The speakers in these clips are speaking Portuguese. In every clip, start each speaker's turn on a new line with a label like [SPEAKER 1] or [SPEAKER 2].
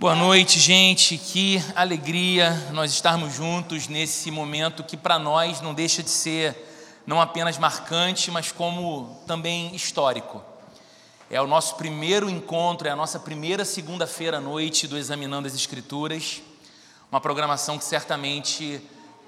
[SPEAKER 1] Boa noite, gente. Que alegria nós estarmos juntos nesse momento que para nós não deixa de ser não apenas marcante, mas como também histórico. É o nosso primeiro encontro, é a nossa primeira segunda-feira à noite do Examinando as Escrituras. Uma programação que certamente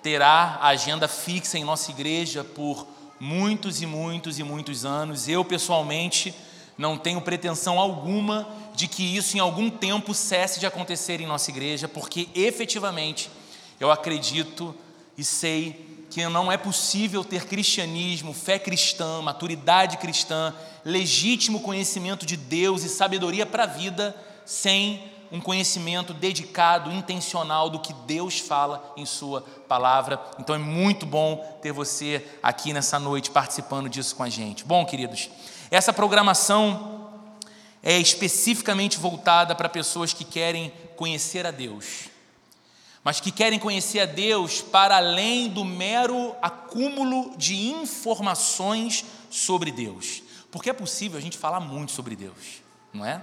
[SPEAKER 1] terá a agenda fixa em nossa igreja por muitos e muitos e muitos anos. Eu, pessoalmente, não tenho pretensão alguma de que isso em algum tempo cesse de acontecer em nossa igreja, porque efetivamente eu acredito e sei que não é possível ter cristianismo, fé cristã, maturidade cristã, legítimo conhecimento de Deus e sabedoria para a vida sem um conhecimento dedicado, intencional do que Deus fala em Sua palavra. Então é muito bom ter você aqui nessa noite participando disso com a gente. Bom, queridos, essa programação é especificamente voltada para pessoas que querem conhecer a Deus, mas que querem conhecer a Deus para além do mero acúmulo de informações sobre Deus. Porque é possível a gente falar muito sobre Deus, não é?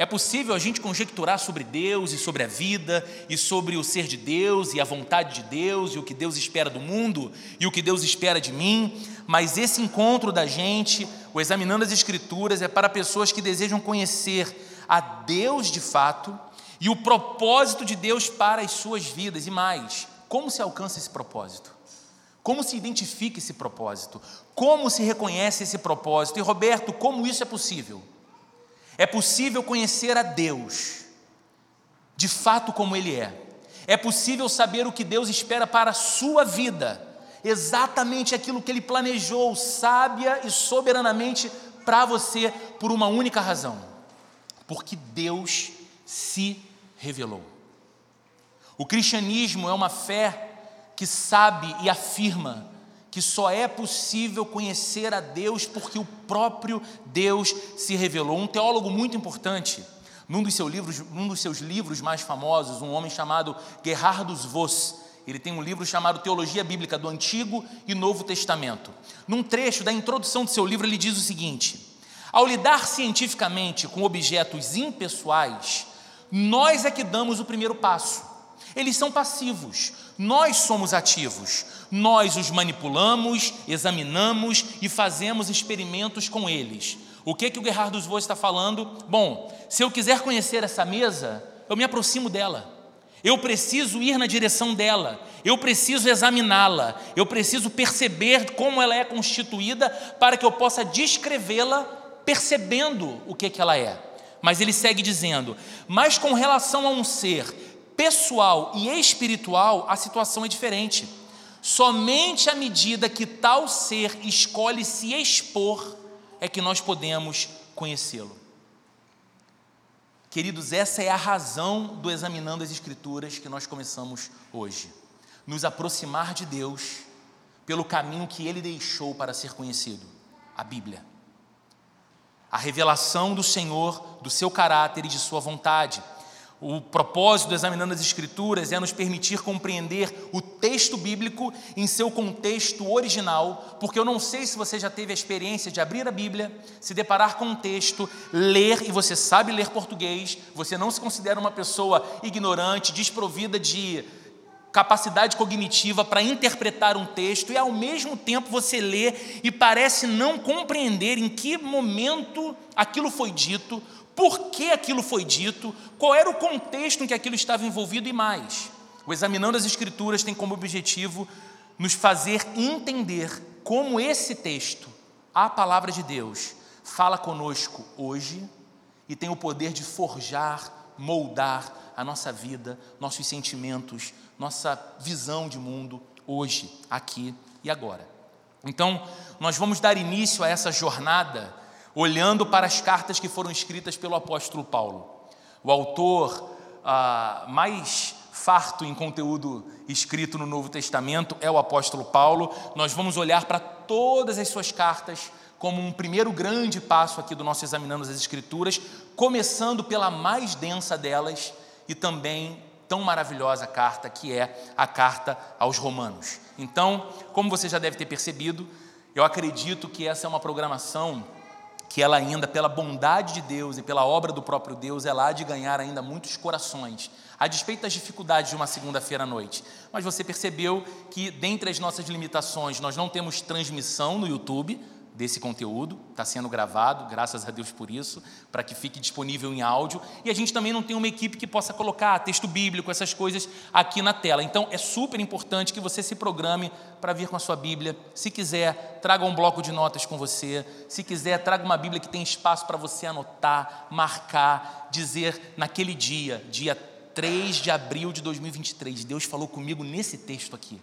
[SPEAKER 1] É possível a gente conjecturar sobre Deus e sobre a vida e sobre o ser de Deus e a vontade de Deus e o que Deus espera do mundo e o que Deus espera de mim, mas esse encontro da gente, o examinando as Escrituras, é para pessoas que desejam conhecer a Deus de fato e o propósito de Deus para as suas vidas e mais, como se alcança esse propósito? Como se identifica esse propósito? Como se reconhece esse propósito? E Roberto, como isso é possível? É possível conhecer a Deus, de fato como Ele é. É possível saber o que Deus espera para a sua vida, exatamente aquilo que Ele planejou, sábia e soberanamente para você, por uma única razão: porque Deus se revelou. O cristianismo é uma fé que sabe e afirma que só é possível conhecer a Deus porque o próprio Deus se revelou. Um teólogo muito importante, num dos, seus livros, num dos seus livros mais famosos, um homem chamado Gerhardus Voss, ele tem um livro chamado Teologia Bíblica do Antigo e Novo Testamento. Num trecho da introdução do seu livro, ele diz o seguinte: Ao lidar cientificamente com objetos impessoais, nós é que damos o primeiro passo. Eles são passivos, nós somos ativos. Nós os manipulamos, examinamos e fazemos experimentos com eles. O que, que o Gerardo Voss está falando? Bom, se eu quiser conhecer essa mesa, eu me aproximo dela. Eu preciso ir na direção dela, eu preciso examiná-la, eu preciso perceber como ela é constituída para que eu possa descrevê-la percebendo o que, que ela é. Mas ele segue dizendo: mas com relação a um ser pessoal e espiritual, a situação é diferente. Somente à medida que tal ser escolhe se expor é que nós podemos conhecê-lo. Queridos, essa é a razão do examinando as Escrituras que nós começamos hoje. Nos aproximar de Deus pelo caminho que Ele deixou para ser conhecido a Bíblia. A revelação do Senhor, do seu caráter e de sua vontade o propósito do Examinando as Escrituras é nos permitir compreender o texto bíblico em seu contexto original, porque eu não sei se você já teve a experiência de abrir a Bíblia, se deparar com um texto, ler e você sabe ler português, você não se considera uma pessoa ignorante, desprovida de capacidade cognitiva para interpretar um texto e ao mesmo tempo você lê e parece não compreender em que momento aquilo foi dito, por que aquilo foi dito, qual era o contexto em que aquilo estava envolvido e mais. O Examinando as Escrituras tem como objetivo nos fazer entender como esse texto, a palavra de Deus, fala conosco hoje e tem o poder de forjar, moldar a nossa vida, nossos sentimentos, nossa visão de mundo hoje, aqui e agora. Então, nós vamos dar início a essa jornada olhando para as cartas que foram escritas pelo apóstolo Paulo. O autor ah, mais farto em conteúdo escrito no Novo Testamento é o apóstolo Paulo. Nós vamos olhar para todas as suas cartas como um primeiro grande passo aqui do nosso Examinando as Escrituras, começando pela mais densa delas e também tão maravilhosa carta que é a carta aos Romanos. Então, como você já deve ter percebido, eu acredito que essa é uma programação que ela ainda, pela bondade de Deus e pela obra do próprio Deus, ela há de ganhar ainda muitos corações, a despeito das dificuldades de uma segunda-feira à noite. Mas você percebeu que, dentre as nossas limitações, nós não temos transmissão no YouTube, desse conteúdo, está sendo gravado, graças a Deus por isso, para que fique disponível em áudio. E a gente também não tem uma equipe que possa colocar texto bíblico, essas coisas aqui na tela. Então é super importante que você se programe para vir com a sua Bíblia. Se quiser, traga um bloco de notas com você. Se quiser, traga uma Bíblia que tem espaço para você anotar, marcar, dizer naquele dia, dia 3 de abril de 2023, Deus falou comigo nesse texto aqui.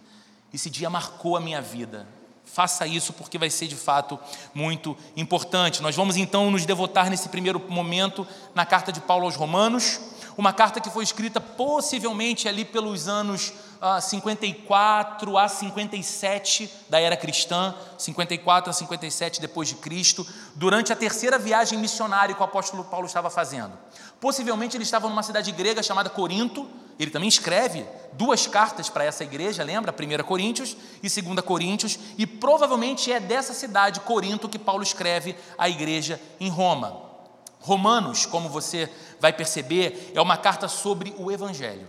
[SPEAKER 1] Esse dia marcou a minha vida. Faça isso porque vai ser de fato muito importante. Nós vamos então nos devotar nesse primeiro momento na carta de Paulo aos Romanos, uma carta que foi escrita possivelmente ali pelos anos ah, 54 a 57 da era cristã, 54 a 57 depois de Cristo, durante a terceira viagem missionária que o apóstolo Paulo estava fazendo. Possivelmente ele estava numa cidade grega chamada Corinto, ele também escreve duas cartas para essa igreja, lembra? 1 Coríntios e 2 Coríntios, e provavelmente é dessa cidade, Corinto, que Paulo escreve a igreja em Roma. Romanos, como você vai perceber, é uma carta sobre o Evangelho.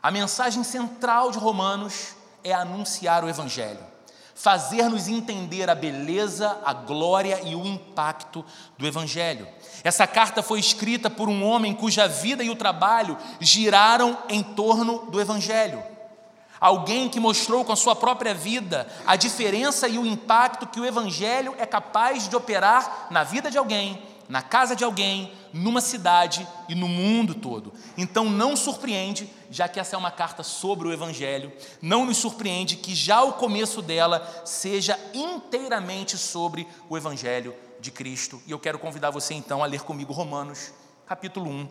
[SPEAKER 1] A mensagem central de Romanos é anunciar o Evangelho, fazer-nos entender a beleza, a glória e o impacto do Evangelho. Essa carta foi escrita por um homem cuja vida e o trabalho giraram em torno do Evangelho. Alguém que mostrou com a sua própria vida a diferença e o impacto que o Evangelho é capaz de operar na vida de alguém, na casa de alguém, numa cidade e no mundo todo. Então não surpreende, já que essa é uma carta sobre o Evangelho, não nos surpreende que já o começo dela seja inteiramente sobre o Evangelho de Cristo. E eu quero convidar você então a ler comigo Romanos, capítulo 1.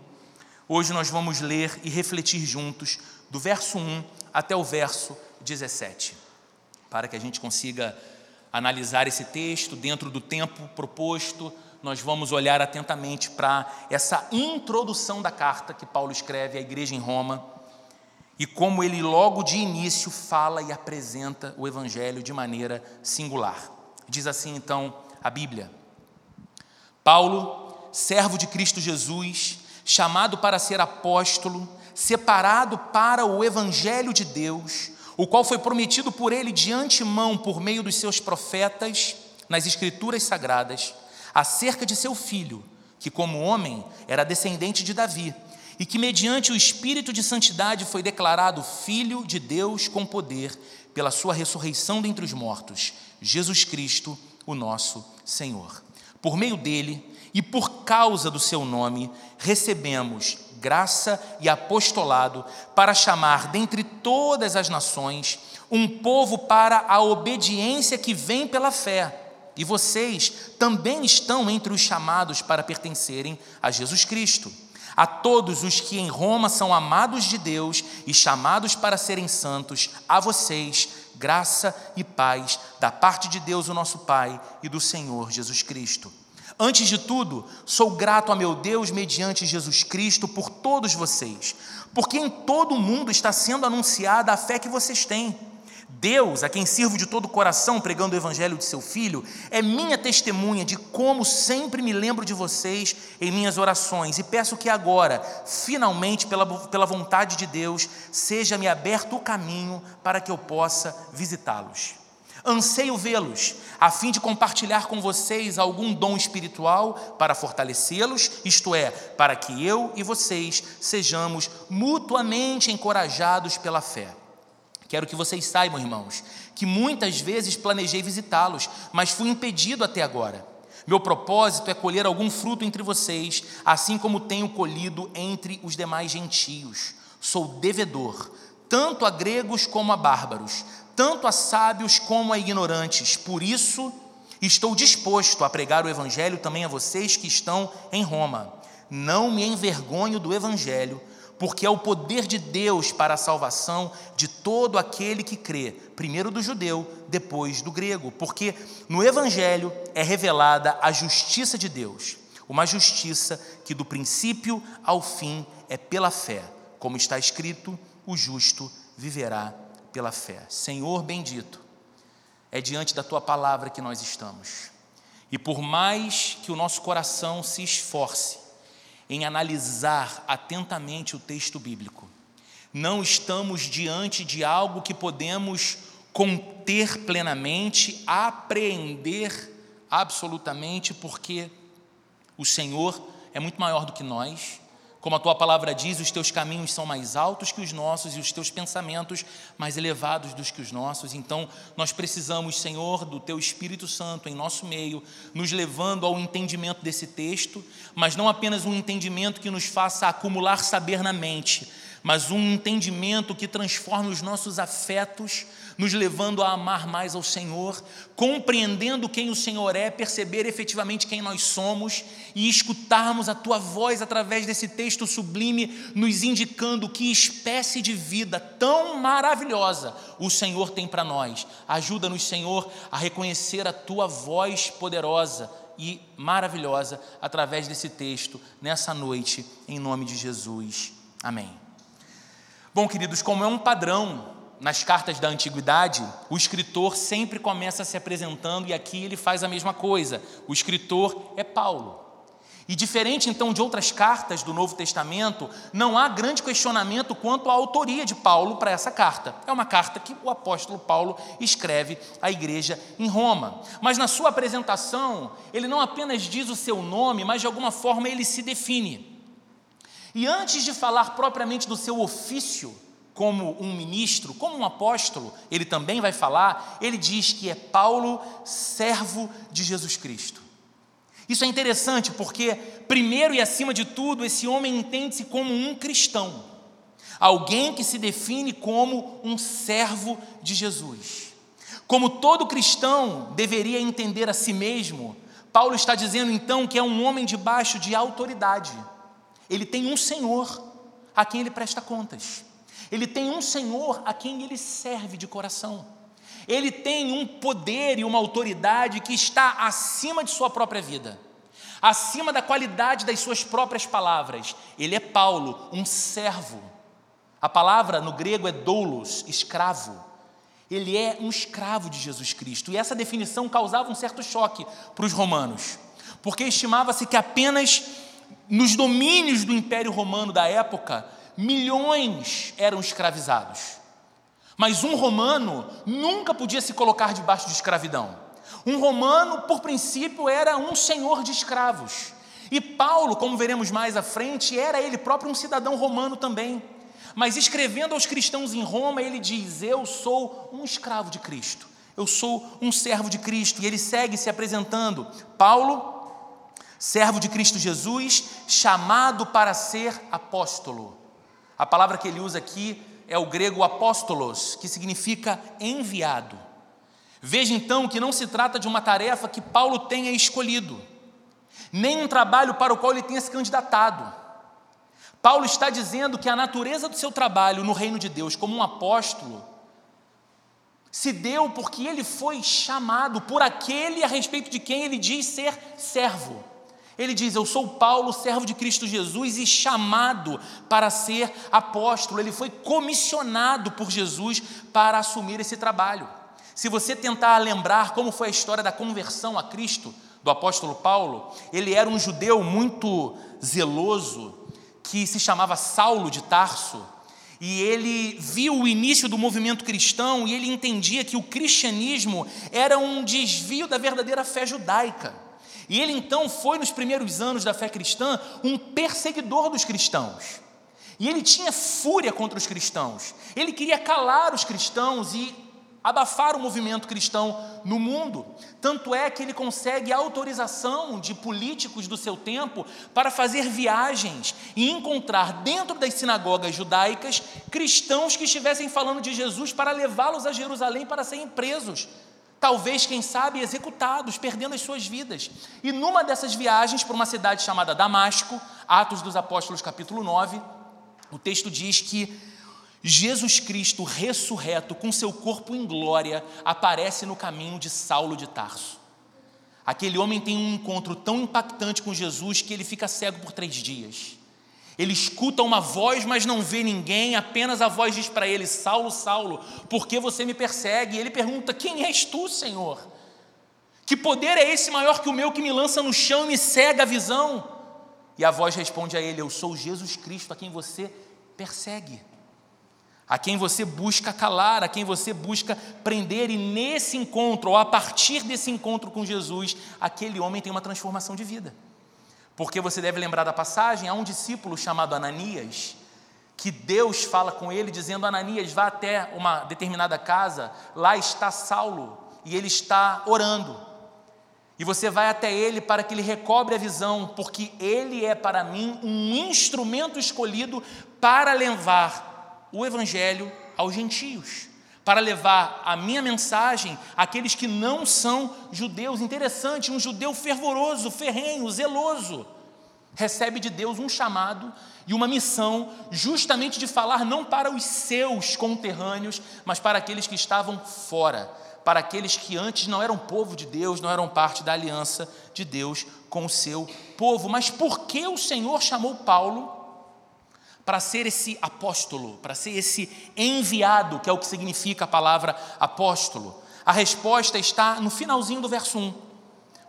[SPEAKER 1] Hoje nós vamos ler e refletir juntos do verso 1 até o verso 17, para que a gente consiga analisar esse texto dentro do tempo proposto. Nós vamos olhar atentamente para essa introdução da carta que Paulo escreve à igreja em Roma e como ele logo de início fala e apresenta o evangelho de maneira singular. Diz assim então a Bíblia: Paulo, servo de Cristo Jesus, chamado para ser apóstolo, separado para o evangelho de Deus, o qual foi prometido por ele de antemão por meio dos seus profetas nas escrituras sagradas, acerca de seu filho, que como homem era descendente de Davi, e que mediante o espírito de santidade foi declarado filho de Deus com poder pela sua ressurreição dentre os mortos, Jesus Cristo, o nosso Senhor. Por meio dele e por causa do seu nome, recebemos graça e apostolado para chamar dentre todas as nações um povo para a obediência que vem pela fé. E vocês também estão entre os chamados para pertencerem a Jesus Cristo. A todos os que em Roma são amados de Deus e chamados para serem santos, a vocês, graça e paz da parte de Deus, o nosso Pai, e do Senhor Jesus Cristo. Antes de tudo, sou grato a meu Deus mediante Jesus Cristo por todos vocês, porque em todo o mundo está sendo anunciada a fé que vocês têm. Deus, a quem sirvo de todo o coração pregando o evangelho de seu filho, é minha testemunha de como sempre me lembro de vocês em minhas orações e peço que agora, finalmente, pela, pela vontade de Deus, seja-me aberto o caminho para que eu possa visitá-los. Anseio vê-los, a fim de compartilhar com vocês algum dom espiritual para fortalecê-los, isto é, para que eu e vocês sejamos mutuamente encorajados pela fé. Quero que vocês saibam, irmãos, que muitas vezes planejei visitá-los, mas fui impedido até agora. Meu propósito é colher algum fruto entre vocês, assim como tenho colhido entre os demais gentios. Sou devedor, tanto a gregos como a bárbaros, tanto a sábios como a ignorantes. Por isso, estou disposto a pregar o Evangelho também a vocês que estão em Roma. Não me envergonho do Evangelho, porque é o poder de Deus para a salvação de todo aquele que crê, primeiro do judeu, depois do grego, porque no Evangelho é revelada a justiça de Deus, uma justiça que do princípio ao fim é pela fé, como está escrito: o justo viverá pela fé. Senhor bendito, é diante da tua palavra que nós estamos. E por mais que o nosso coração se esforce em analisar atentamente o texto bíblico, não estamos diante de algo que podemos conter plenamente, apreender absolutamente, porque o Senhor é muito maior do que nós como a tua palavra diz, os teus caminhos são mais altos que os nossos e os teus pensamentos mais elevados dos que os nossos. Então, nós precisamos, Senhor, do teu Espírito Santo em nosso meio, nos levando ao entendimento desse texto, mas não apenas um entendimento que nos faça acumular saber na mente, mas um entendimento que transforme os nossos afetos nos levando a amar mais ao Senhor, compreendendo quem o Senhor é, perceber efetivamente quem nós somos e escutarmos a tua voz através desse texto sublime, nos indicando que espécie de vida tão maravilhosa o Senhor tem para nós. Ajuda-nos, Senhor, a reconhecer a tua voz poderosa e maravilhosa através desse texto nessa noite, em nome de Jesus. Amém. Bom, queridos, como é um padrão nas cartas da antiguidade, o escritor sempre começa se apresentando e aqui ele faz a mesma coisa. O escritor é Paulo. E diferente então de outras cartas do Novo Testamento, não há grande questionamento quanto à autoria de Paulo para essa carta. É uma carta que o apóstolo Paulo escreve à igreja em Roma. Mas na sua apresentação, ele não apenas diz o seu nome, mas de alguma forma ele se define. E antes de falar propriamente do seu ofício, como um ministro, como um apóstolo, ele também vai falar, ele diz que é Paulo, servo de Jesus Cristo. Isso é interessante porque, primeiro e acima de tudo, esse homem entende-se como um cristão, alguém que se define como um servo de Jesus. Como todo cristão deveria entender a si mesmo, Paulo está dizendo então que é um homem debaixo de autoridade. Ele tem um Senhor a quem ele presta contas. Ele tem um Senhor a quem ele serve de coração. Ele tem um poder e uma autoridade que está acima de sua própria vida, acima da qualidade das suas próprias palavras. Ele é Paulo, um servo. A palavra no grego é doulos, escravo. Ele é um escravo de Jesus Cristo. E essa definição causava um certo choque para os romanos, porque estimava-se que apenas nos domínios do Império Romano da época milhões eram escravizados. Mas um romano nunca podia se colocar debaixo de escravidão. Um romano, por princípio, era um senhor de escravos. E Paulo, como veremos mais à frente, era ele próprio um cidadão romano também. Mas escrevendo aos cristãos em Roma, ele diz: Eu sou um escravo de Cristo, eu sou um servo de Cristo. E ele segue se apresentando: Paulo, servo de Cristo Jesus, chamado para ser apóstolo. A palavra que ele usa aqui é o grego apóstolos, que significa enviado. Veja então que não se trata de uma tarefa que Paulo tenha escolhido, nem um trabalho para o qual ele tenha se candidatado. Paulo está dizendo que a natureza do seu trabalho no reino de Deus como um apóstolo se deu porque ele foi chamado por aquele a respeito de quem ele diz ser servo. Ele diz: Eu sou Paulo, servo de Cristo Jesus e chamado para ser apóstolo. Ele foi comissionado por Jesus para assumir esse trabalho. Se você tentar lembrar como foi a história da conversão a Cristo do apóstolo Paulo, ele era um judeu muito zeloso que se chamava Saulo de Tarso. E ele viu o início do movimento cristão e ele entendia que o cristianismo era um desvio da verdadeira fé judaica. E ele então foi, nos primeiros anos da fé cristã, um perseguidor dos cristãos. E ele tinha fúria contra os cristãos. Ele queria calar os cristãos e abafar o movimento cristão no mundo. Tanto é que ele consegue autorização de políticos do seu tempo para fazer viagens e encontrar dentro das sinagogas judaicas cristãos que estivessem falando de Jesus para levá-los a Jerusalém para serem presos talvez, quem sabe, executados, perdendo as suas vidas. E numa dessas viagens para uma cidade chamada Damasco, Atos dos Apóstolos, capítulo 9, o texto diz que Jesus Cristo, ressurreto, com seu corpo em glória, aparece no caminho de Saulo de Tarso. Aquele homem tem um encontro tão impactante com Jesus que ele fica cego por três dias. Ele escuta uma voz, mas não vê ninguém, apenas a voz diz para ele: Saulo, Saulo, por que você me persegue? E ele pergunta: Quem és tu, Senhor? Que poder é esse maior que o meu que me lança no chão e me cega a visão? E a voz responde a ele: Eu sou Jesus Cristo, a quem você persegue, a quem você busca calar, a quem você busca prender, e nesse encontro, ou a partir desse encontro com Jesus, aquele homem tem uma transformação de vida. Porque você deve lembrar da passagem, há um discípulo chamado Ananias, que Deus fala com ele, dizendo: Ananias, vá até uma determinada casa, lá está Saulo, e ele está orando. E você vai até ele para que ele recobre a visão, porque ele é para mim um instrumento escolhido para levar o evangelho aos gentios, para levar a minha mensagem àqueles que não são judeus. Interessante, um judeu fervoroso, ferrenho, zeloso, recebe de Deus um chamado e uma missão justamente de falar não para os seus conterrâneos, mas para aqueles que estavam fora para aqueles que antes não eram povo de Deus, não eram parte da aliança de Deus com o seu povo. Mas por que o Senhor chamou Paulo para ser esse apóstolo, para ser esse enviado, que é o que significa a palavra apóstolo? A resposta está no finalzinho do verso 1.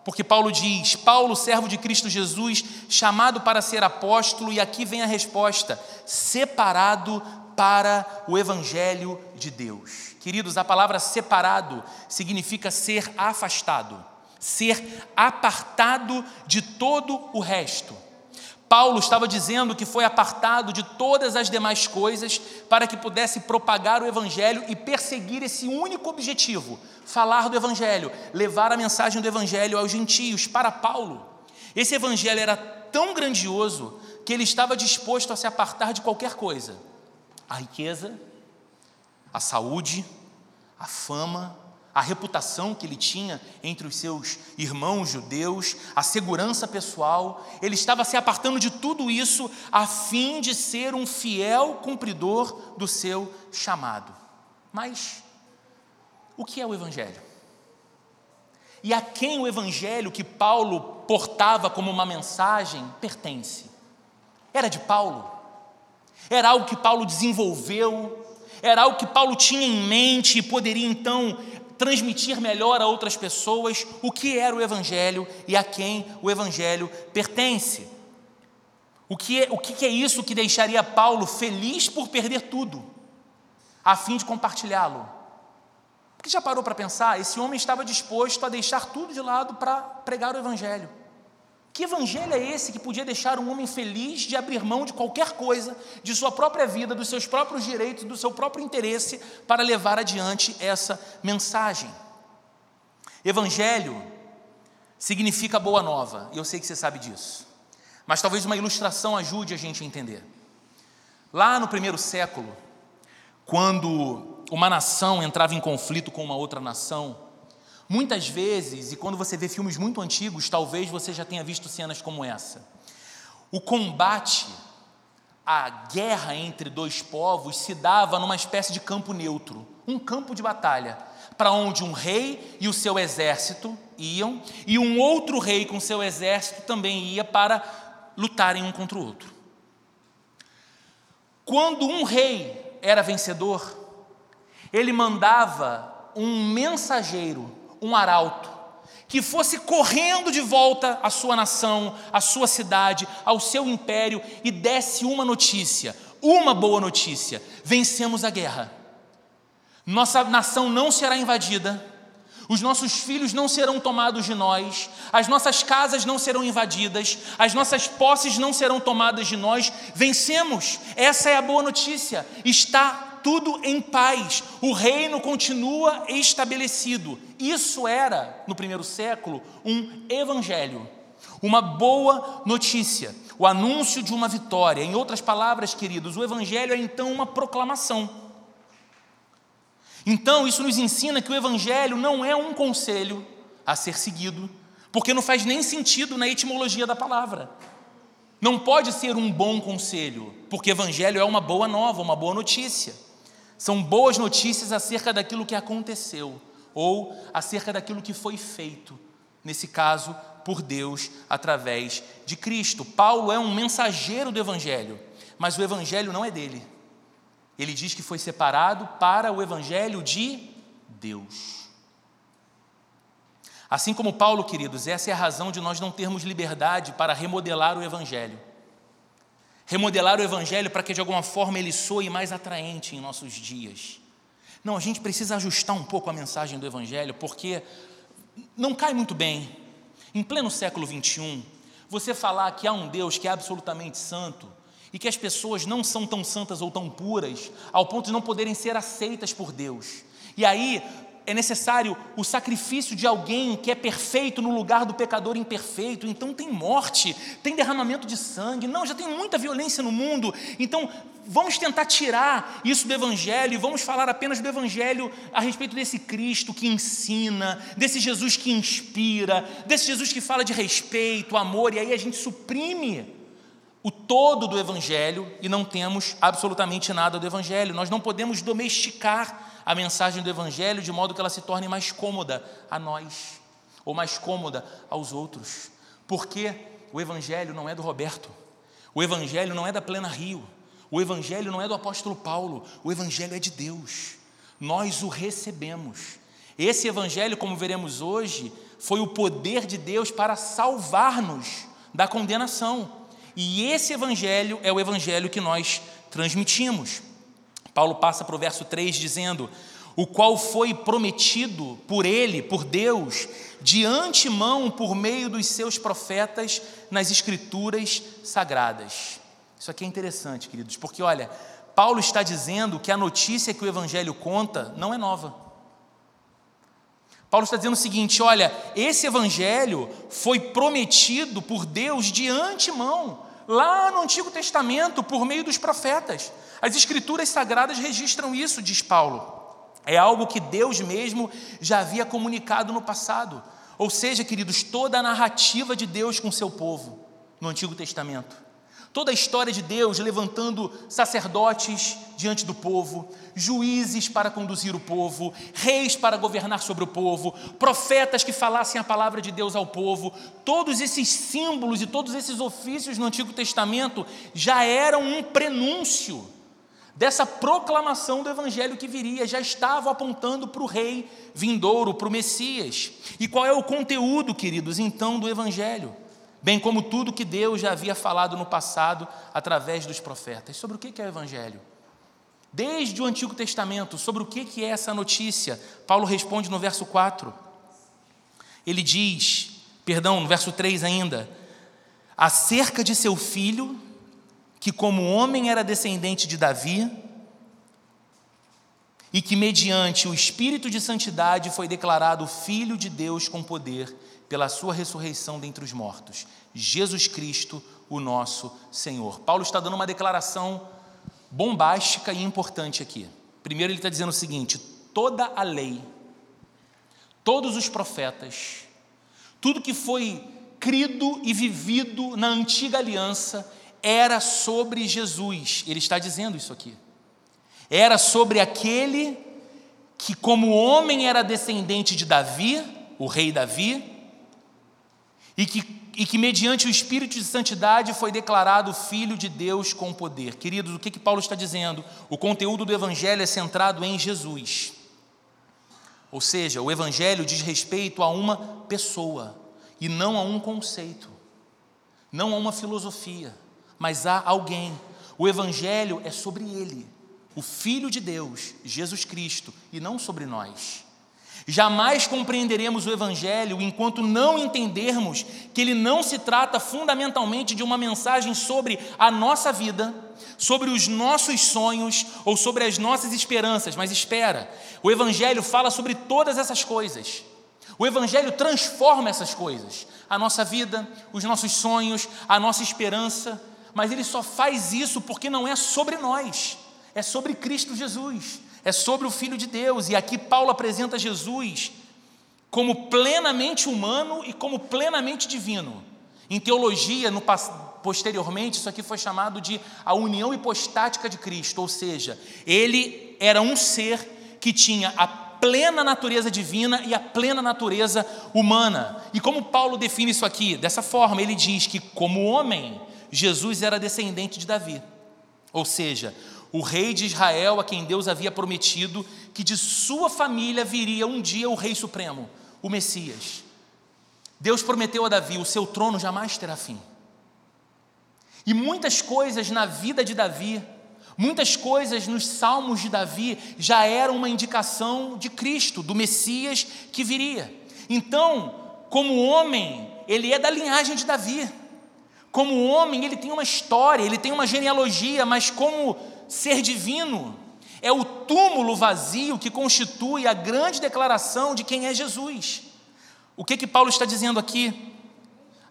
[SPEAKER 1] Porque Paulo diz: Paulo, servo de Cristo Jesus, chamado para ser apóstolo, e aqui vem a resposta: separado para o evangelho de Deus. Queridos, a palavra separado significa ser afastado, ser apartado de todo o resto. Paulo estava dizendo que foi apartado de todas as demais coisas para que pudesse propagar o Evangelho e perseguir esse único objetivo: falar do Evangelho, levar a mensagem do Evangelho aos gentios. Para Paulo, esse Evangelho era tão grandioso que ele estava disposto a se apartar de qualquer coisa: a riqueza, a saúde, a fama, a reputação que ele tinha entre os seus irmãos judeus, a segurança pessoal, ele estava se apartando de tudo isso a fim de ser um fiel cumpridor do seu chamado. Mas o que é o Evangelho? E a quem o Evangelho que Paulo portava como uma mensagem pertence? Era de Paulo? Era algo que Paulo desenvolveu, era algo que Paulo tinha em mente e poderia então transmitir melhor a outras pessoas o que era o Evangelho e a quem o Evangelho pertence. O que, é, o que é isso que deixaria Paulo feliz por perder tudo, a fim de compartilhá-lo? Porque já parou para pensar? Esse homem estava disposto a deixar tudo de lado para pregar o Evangelho. Que evangelho é esse que podia deixar um homem feliz de abrir mão de qualquer coisa, de sua própria vida, dos seus próprios direitos, do seu próprio interesse, para levar adiante essa mensagem? Evangelho significa boa nova, e eu sei que você sabe disso, mas talvez uma ilustração ajude a gente a entender. Lá no primeiro século, quando uma nação entrava em conflito com uma outra nação, Muitas vezes, e quando você vê filmes muito antigos, talvez você já tenha visto cenas como essa. O combate, a guerra entre dois povos se dava numa espécie de campo neutro, um campo de batalha, para onde um rei e o seu exército iam, e um outro rei com seu exército também ia para lutarem um contra o outro. Quando um rei era vencedor, ele mandava um mensageiro um arauto, que fosse correndo de volta à sua nação, à sua cidade, ao seu império e desse uma notícia, uma boa notícia: vencemos a guerra. Nossa nação não será invadida, os nossos filhos não serão tomados de nós, as nossas casas não serão invadidas, as nossas posses não serão tomadas de nós. Vencemos, essa é a boa notícia. Está tudo em paz, o reino continua estabelecido. Isso era, no primeiro século, um evangelho, uma boa notícia, o anúncio de uma vitória. Em outras palavras, queridos, o evangelho é então uma proclamação. Então, isso nos ensina que o evangelho não é um conselho a ser seguido, porque não faz nem sentido na etimologia da palavra. Não pode ser um bom conselho, porque evangelho é uma boa nova, uma boa notícia. São boas notícias acerca daquilo que aconteceu ou acerca daquilo que foi feito, nesse caso, por Deus através de Cristo. Paulo é um mensageiro do Evangelho, mas o Evangelho não é dele. Ele diz que foi separado para o Evangelho de Deus. Assim como Paulo, queridos, essa é a razão de nós não termos liberdade para remodelar o Evangelho. Remodelar o Evangelho para que de alguma forma ele soe mais atraente em nossos dias. Não, a gente precisa ajustar um pouco a mensagem do Evangelho, porque não cai muito bem. Em pleno século 21, você falar que há um Deus que é absolutamente santo e que as pessoas não são tão santas ou tão puras ao ponto de não poderem ser aceitas por Deus. E aí é necessário o sacrifício de alguém que é perfeito no lugar do pecador imperfeito. Então tem morte, tem derramamento de sangue. Não, já tem muita violência no mundo. Então vamos tentar tirar isso do Evangelho e vamos falar apenas do Evangelho a respeito desse Cristo que ensina, desse Jesus que inspira, desse Jesus que fala de respeito, amor. E aí a gente suprime o todo do Evangelho e não temos absolutamente nada do Evangelho. Nós não podemos domesticar a mensagem do Evangelho de modo que ela se torne mais cômoda a nós, ou mais cômoda aos outros. Porque o Evangelho não é do Roberto, o Evangelho não é da Plena Rio, o Evangelho não é do apóstolo Paulo, o Evangelho é de Deus. Nós o recebemos. Esse Evangelho, como veremos hoje, foi o poder de Deus para salvar-nos da condenação. E esse Evangelho é o Evangelho que nós transmitimos. Paulo passa para o verso 3 dizendo: O qual foi prometido por ele, por Deus, de antemão por meio dos seus profetas nas Escrituras sagradas. Isso aqui é interessante, queridos, porque olha, Paulo está dizendo que a notícia que o Evangelho conta não é nova. Paulo está dizendo o seguinte: olha, esse Evangelho foi prometido por Deus de antemão, lá no Antigo Testamento, por meio dos profetas. As Escrituras Sagradas registram isso, diz Paulo. É algo que Deus mesmo já havia comunicado no passado. Ou seja, queridos, toda a narrativa de Deus com seu povo no Antigo Testamento. Toda a história de Deus levantando sacerdotes diante do povo, juízes para conduzir o povo, reis para governar sobre o povo, profetas que falassem a palavra de Deus ao povo, todos esses símbolos e todos esses ofícios no Antigo Testamento já eram um prenúncio dessa proclamação do evangelho que viria, já estavam apontando para o rei vindouro, para o Messias. E qual é o conteúdo, queridos, então, do evangelho? Bem como tudo que Deus já havia falado no passado através dos profetas. Sobre o que é o evangelho? Desde o Antigo Testamento, sobre o que é essa notícia? Paulo responde no verso 4. Ele diz, perdão, no verso 3 ainda, acerca de seu filho, que, como homem, era descendente de Davi e que, mediante o Espírito de Santidade, foi declarado Filho de Deus com poder pela sua ressurreição dentre os mortos. Jesus Cristo, o nosso Senhor. Paulo está dando uma declaração bombástica e importante aqui. Primeiro, ele está dizendo o seguinte: toda a lei, todos os profetas, tudo que foi crido e vivido na antiga aliança era sobre Jesus. Ele está dizendo isso aqui. Era sobre aquele que, como homem, era descendente de Davi, o rei Davi, e que, e que mediante o Espírito de Santidade foi declarado Filho de Deus com poder. Queridos, o que, que Paulo está dizendo? O conteúdo do Evangelho é centrado em Jesus. Ou seja, o Evangelho diz respeito a uma pessoa e não a um conceito, não a uma filosofia mas há alguém. O Evangelho é sobre ele, o Filho de Deus, Jesus Cristo, e não sobre nós. Jamais compreenderemos o Evangelho enquanto não entendermos que ele não se trata fundamentalmente de uma mensagem sobre a nossa vida, sobre os nossos sonhos ou sobre as nossas esperanças. Mas espera, o Evangelho fala sobre todas essas coisas. O Evangelho transforma essas coisas, a nossa vida, os nossos sonhos, a nossa esperança mas ele só faz isso porque não é sobre nós, é sobre Cristo Jesus, é sobre o Filho de Deus. E aqui Paulo apresenta Jesus como plenamente humano e como plenamente divino. Em teologia, no, posteriormente, isso aqui foi chamado de a união hipostática de Cristo, ou seja, ele era um ser que tinha a plena natureza divina e a plena natureza humana. E como Paulo define isso aqui? Dessa forma, ele diz que, como homem, Jesus era descendente de Davi, ou seja, o rei de Israel a quem Deus havia prometido que de sua família viria um dia o Rei Supremo, o Messias. Deus prometeu a Davi: o seu trono jamais terá fim. E muitas coisas na vida de Davi, muitas coisas nos salmos de Davi já eram uma indicação de Cristo, do Messias que viria. Então, como homem, ele é da linhagem de Davi. Como homem, ele tem uma história, ele tem uma genealogia, mas como ser divino, é o túmulo vazio que constitui a grande declaração de quem é Jesus. O que que Paulo está dizendo aqui?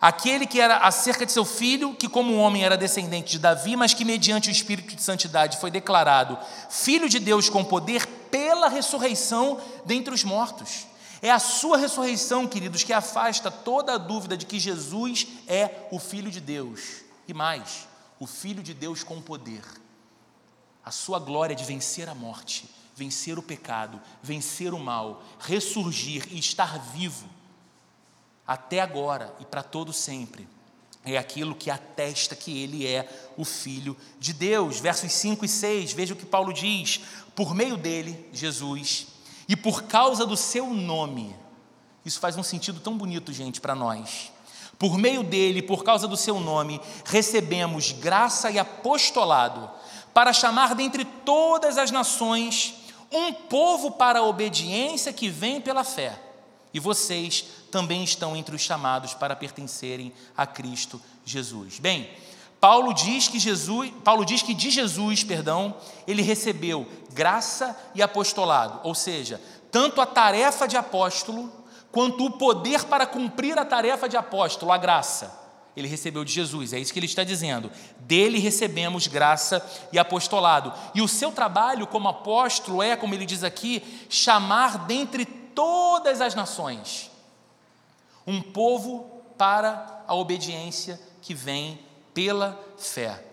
[SPEAKER 1] Aquele que era acerca de seu filho, que como homem era descendente de Davi, mas que mediante o Espírito de Santidade foi declarado Filho de Deus com poder pela ressurreição dentre os mortos. É a sua ressurreição, queridos, que afasta toda a dúvida de que Jesus é o Filho de Deus. E mais, o Filho de Deus com poder. A sua glória de vencer a morte, vencer o pecado, vencer o mal, ressurgir e estar vivo até agora e para todo sempre, é aquilo que atesta que ele é o Filho de Deus. Versos 5 e 6, veja o que Paulo diz: por meio dele, Jesus, e por causa do seu nome, isso faz um sentido tão bonito, gente, para nós. Por meio dele, por causa do seu nome, recebemos graça e apostolado para chamar dentre todas as nações um povo para a obediência que vem pela fé. E vocês também estão entre os chamados para pertencerem a Cristo Jesus. Bem, Paulo diz que Jesus, Paulo diz que de Jesus, perdão, ele recebeu graça e apostolado, ou seja, tanto a tarefa de apóstolo quanto o poder para cumprir a tarefa de apóstolo, a graça. Ele recebeu de Jesus, é isso que ele está dizendo. Dele recebemos graça e apostolado. E o seu trabalho como apóstolo é, como ele diz aqui, chamar dentre todas as nações um povo para a obediência que vem pela fé.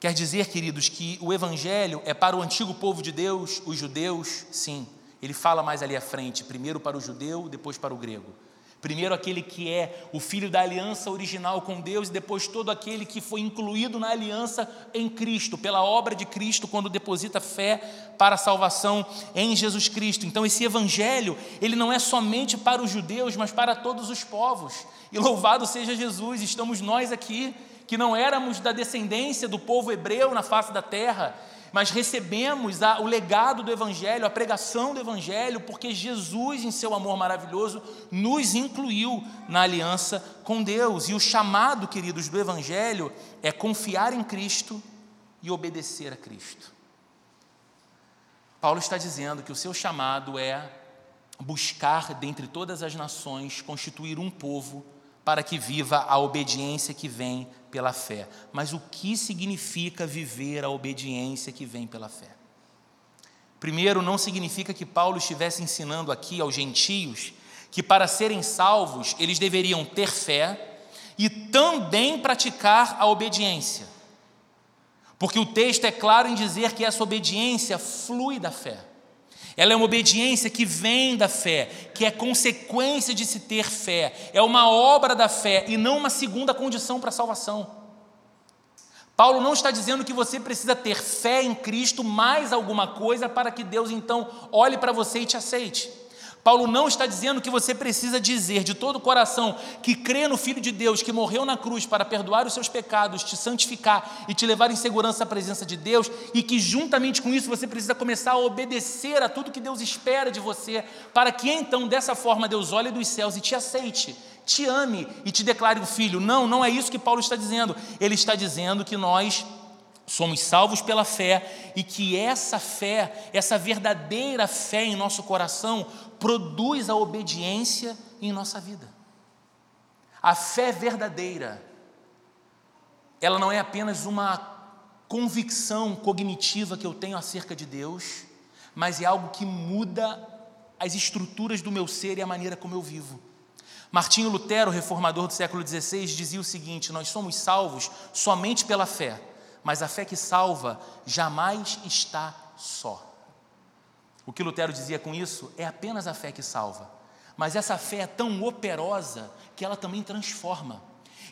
[SPEAKER 1] Quer dizer, queridos, que o Evangelho é para o antigo povo de Deus, os judeus, sim. Ele fala mais ali à frente, primeiro para o judeu, depois para o grego. Primeiro aquele que é o filho da aliança original com Deus, e depois todo aquele que foi incluído na aliança em Cristo, pela obra de Cristo, quando deposita fé para a salvação em Jesus Cristo. Então esse evangelho, ele não é somente para os judeus, mas para todos os povos. E louvado seja Jesus, estamos nós aqui que não éramos da descendência do povo hebreu na face da terra, mas recebemos a, o legado do Evangelho, a pregação do Evangelho, porque Jesus, em seu amor maravilhoso, nos incluiu na aliança com Deus. E o chamado, queridos, do Evangelho é confiar em Cristo e obedecer a Cristo. Paulo está dizendo que o seu chamado é buscar dentre todas as nações constituir um povo para que viva a obediência que vem pela fé. Mas o que significa viver a obediência que vem pela fé? Primeiro, não significa que Paulo estivesse ensinando aqui aos gentios que para serem salvos eles deveriam ter fé e também praticar a obediência. Porque o texto é claro em dizer que essa obediência flui da fé. Ela é uma obediência que vem da fé, que é consequência de se ter fé, é uma obra da fé e não uma segunda condição para a salvação. Paulo não está dizendo que você precisa ter fé em Cristo mais alguma coisa para que Deus então olhe para você e te aceite. Paulo não está dizendo que você precisa dizer de todo o coração que crê no Filho de Deus que morreu na cruz para perdoar os seus pecados, te santificar e te levar em segurança à presença de Deus, e que juntamente com isso você precisa começar a obedecer a tudo que Deus espera de você, para que então dessa forma Deus olhe dos céus e te aceite, te ame e te declare o filho. Não, não é isso que Paulo está dizendo. Ele está dizendo que nós somos salvos pela fé e que essa fé, essa verdadeira fé em nosso coração, produz a obediência em nossa vida. A fé verdadeira, ela não é apenas uma convicção cognitiva que eu tenho acerca de Deus, mas é algo que muda as estruturas do meu ser e a maneira como eu vivo. Martinho Lutero, reformador do século XVI, dizia o seguinte: Nós somos salvos somente pela fé, mas a fé que salva jamais está só. O que Lutero dizia com isso é apenas a fé que salva. Mas essa fé é tão operosa que ela também transforma.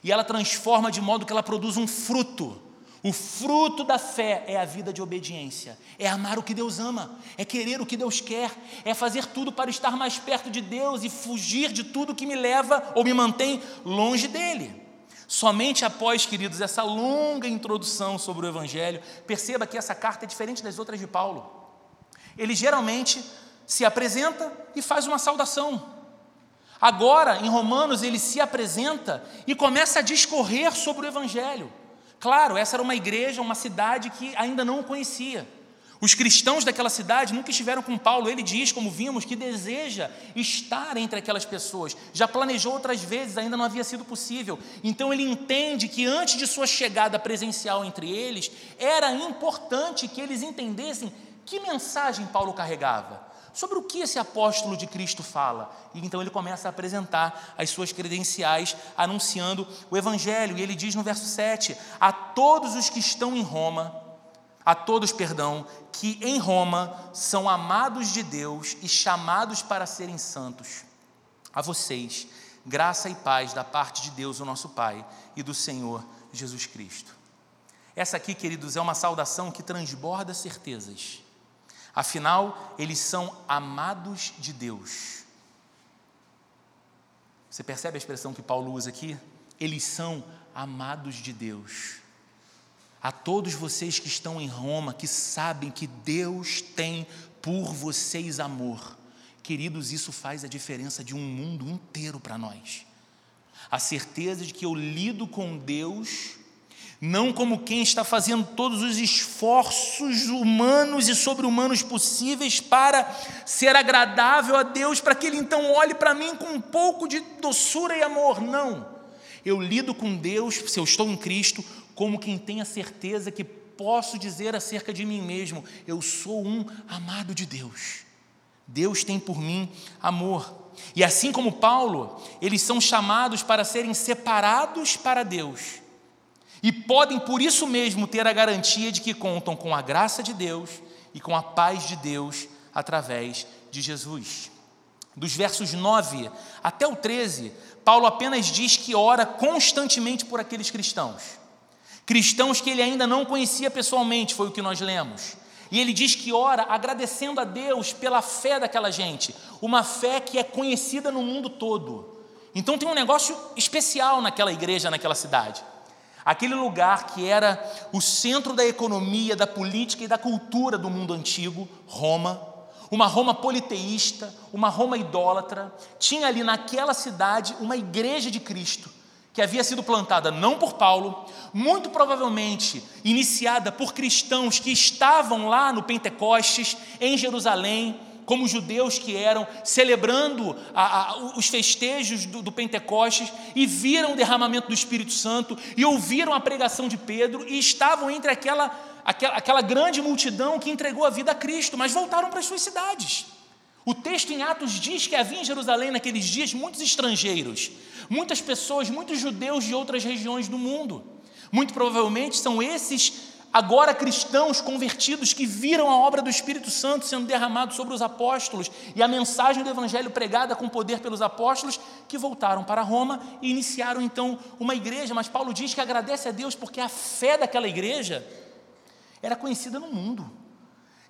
[SPEAKER 1] E ela transforma de modo que ela produz um fruto, O fruto da fé é a vida de obediência, é amar o que Deus ama, é querer o que Deus quer, é fazer tudo para estar mais perto de Deus e fugir de tudo que me leva ou me mantém longe dele. Somente após, queridos, essa longa introdução sobre o Evangelho, perceba que essa carta é diferente das outras de Paulo. Ele geralmente se apresenta e faz uma saudação. Agora, em Romanos, ele se apresenta e começa a discorrer sobre o Evangelho. Claro, essa era uma igreja, uma cidade que ainda não o conhecia. Os cristãos daquela cidade nunca estiveram com Paulo. Ele diz, como vimos, que deseja estar entre aquelas pessoas. Já planejou outras vezes, ainda não havia sido possível. Então ele entende que antes de sua chegada presencial entre eles, era importante que eles entendessem que mensagem Paulo carregava. Sobre o que esse apóstolo de Cristo fala? E então ele começa a apresentar as suas credenciais, anunciando o Evangelho. E ele diz no verso 7: A todos os que estão em Roma, a todos, perdão, que em Roma são amados de Deus e chamados para serem santos, a vocês, graça e paz da parte de Deus, o nosso Pai, e do Senhor Jesus Cristo. Essa aqui, queridos, é uma saudação que transborda certezas Afinal, eles são amados de Deus. Você percebe a expressão que Paulo usa aqui? Eles são amados de Deus. A todos vocês que estão em Roma, que sabem que Deus tem por vocês amor, queridos, isso faz a diferença de um mundo inteiro para nós. A certeza de que eu lido com Deus não como quem está fazendo todos os esforços humanos e sobre-humanos possíveis para ser agradável a Deus, para que Ele então olhe para mim com um pouco de doçura e amor. Não. Eu lido com Deus, se eu estou em Cristo, como quem tem a certeza que posso dizer acerca de mim mesmo: eu sou um amado de Deus. Deus tem por mim amor. E assim como Paulo, eles são chamados para serem separados para Deus e podem, por isso mesmo, ter a garantia de que contam com a graça de Deus e com a paz de Deus através de Jesus. Dos versos 9 até o 13, Paulo apenas diz que ora constantemente por aqueles cristãos. Cristãos que ele ainda não conhecia pessoalmente, foi o que nós lemos. E ele diz que ora agradecendo a Deus pela fé daquela gente, uma fé que é conhecida no mundo todo. Então tem um negócio especial naquela igreja, naquela cidade. Aquele lugar que era o centro da economia, da política e da cultura do mundo antigo, Roma, uma Roma politeísta, uma Roma idólatra, tinha ali naquela cidade uma igreja de Cristo, que havia sido plantada não por Paulo, muito provavelmente iniciada por cristãos que estavam lá no Pentecostes, em Jerusalém, como judeus que eram, celebrando a, a, os festejos do, do Pentecostes e viram o derramamento do Espírito Santo e ouviram a pregação de Pedro e estavam entre aquela, aquela, aquela grande multidão que entregou a vida a Cristo, mas voltaram para as suas cidades. O texto em Atos diz que havia em Jerusalém naqueles dias muitos estrangeiros, muitas pessoas, muitos judeus de outras regiões do mundo. Muito provavelmente são esses agora cristãos convertidos que viram a obra do Espírito Santo sendo derramado sobre os apóstolos e a mensagem do Evangelho pregada com poder pelos apóstolos, que voltaram para Roma e iniciaram então uma igreja. Mas Paulo diz que agradece a Deus porque a fé daquela igreja era conhecida no mundo,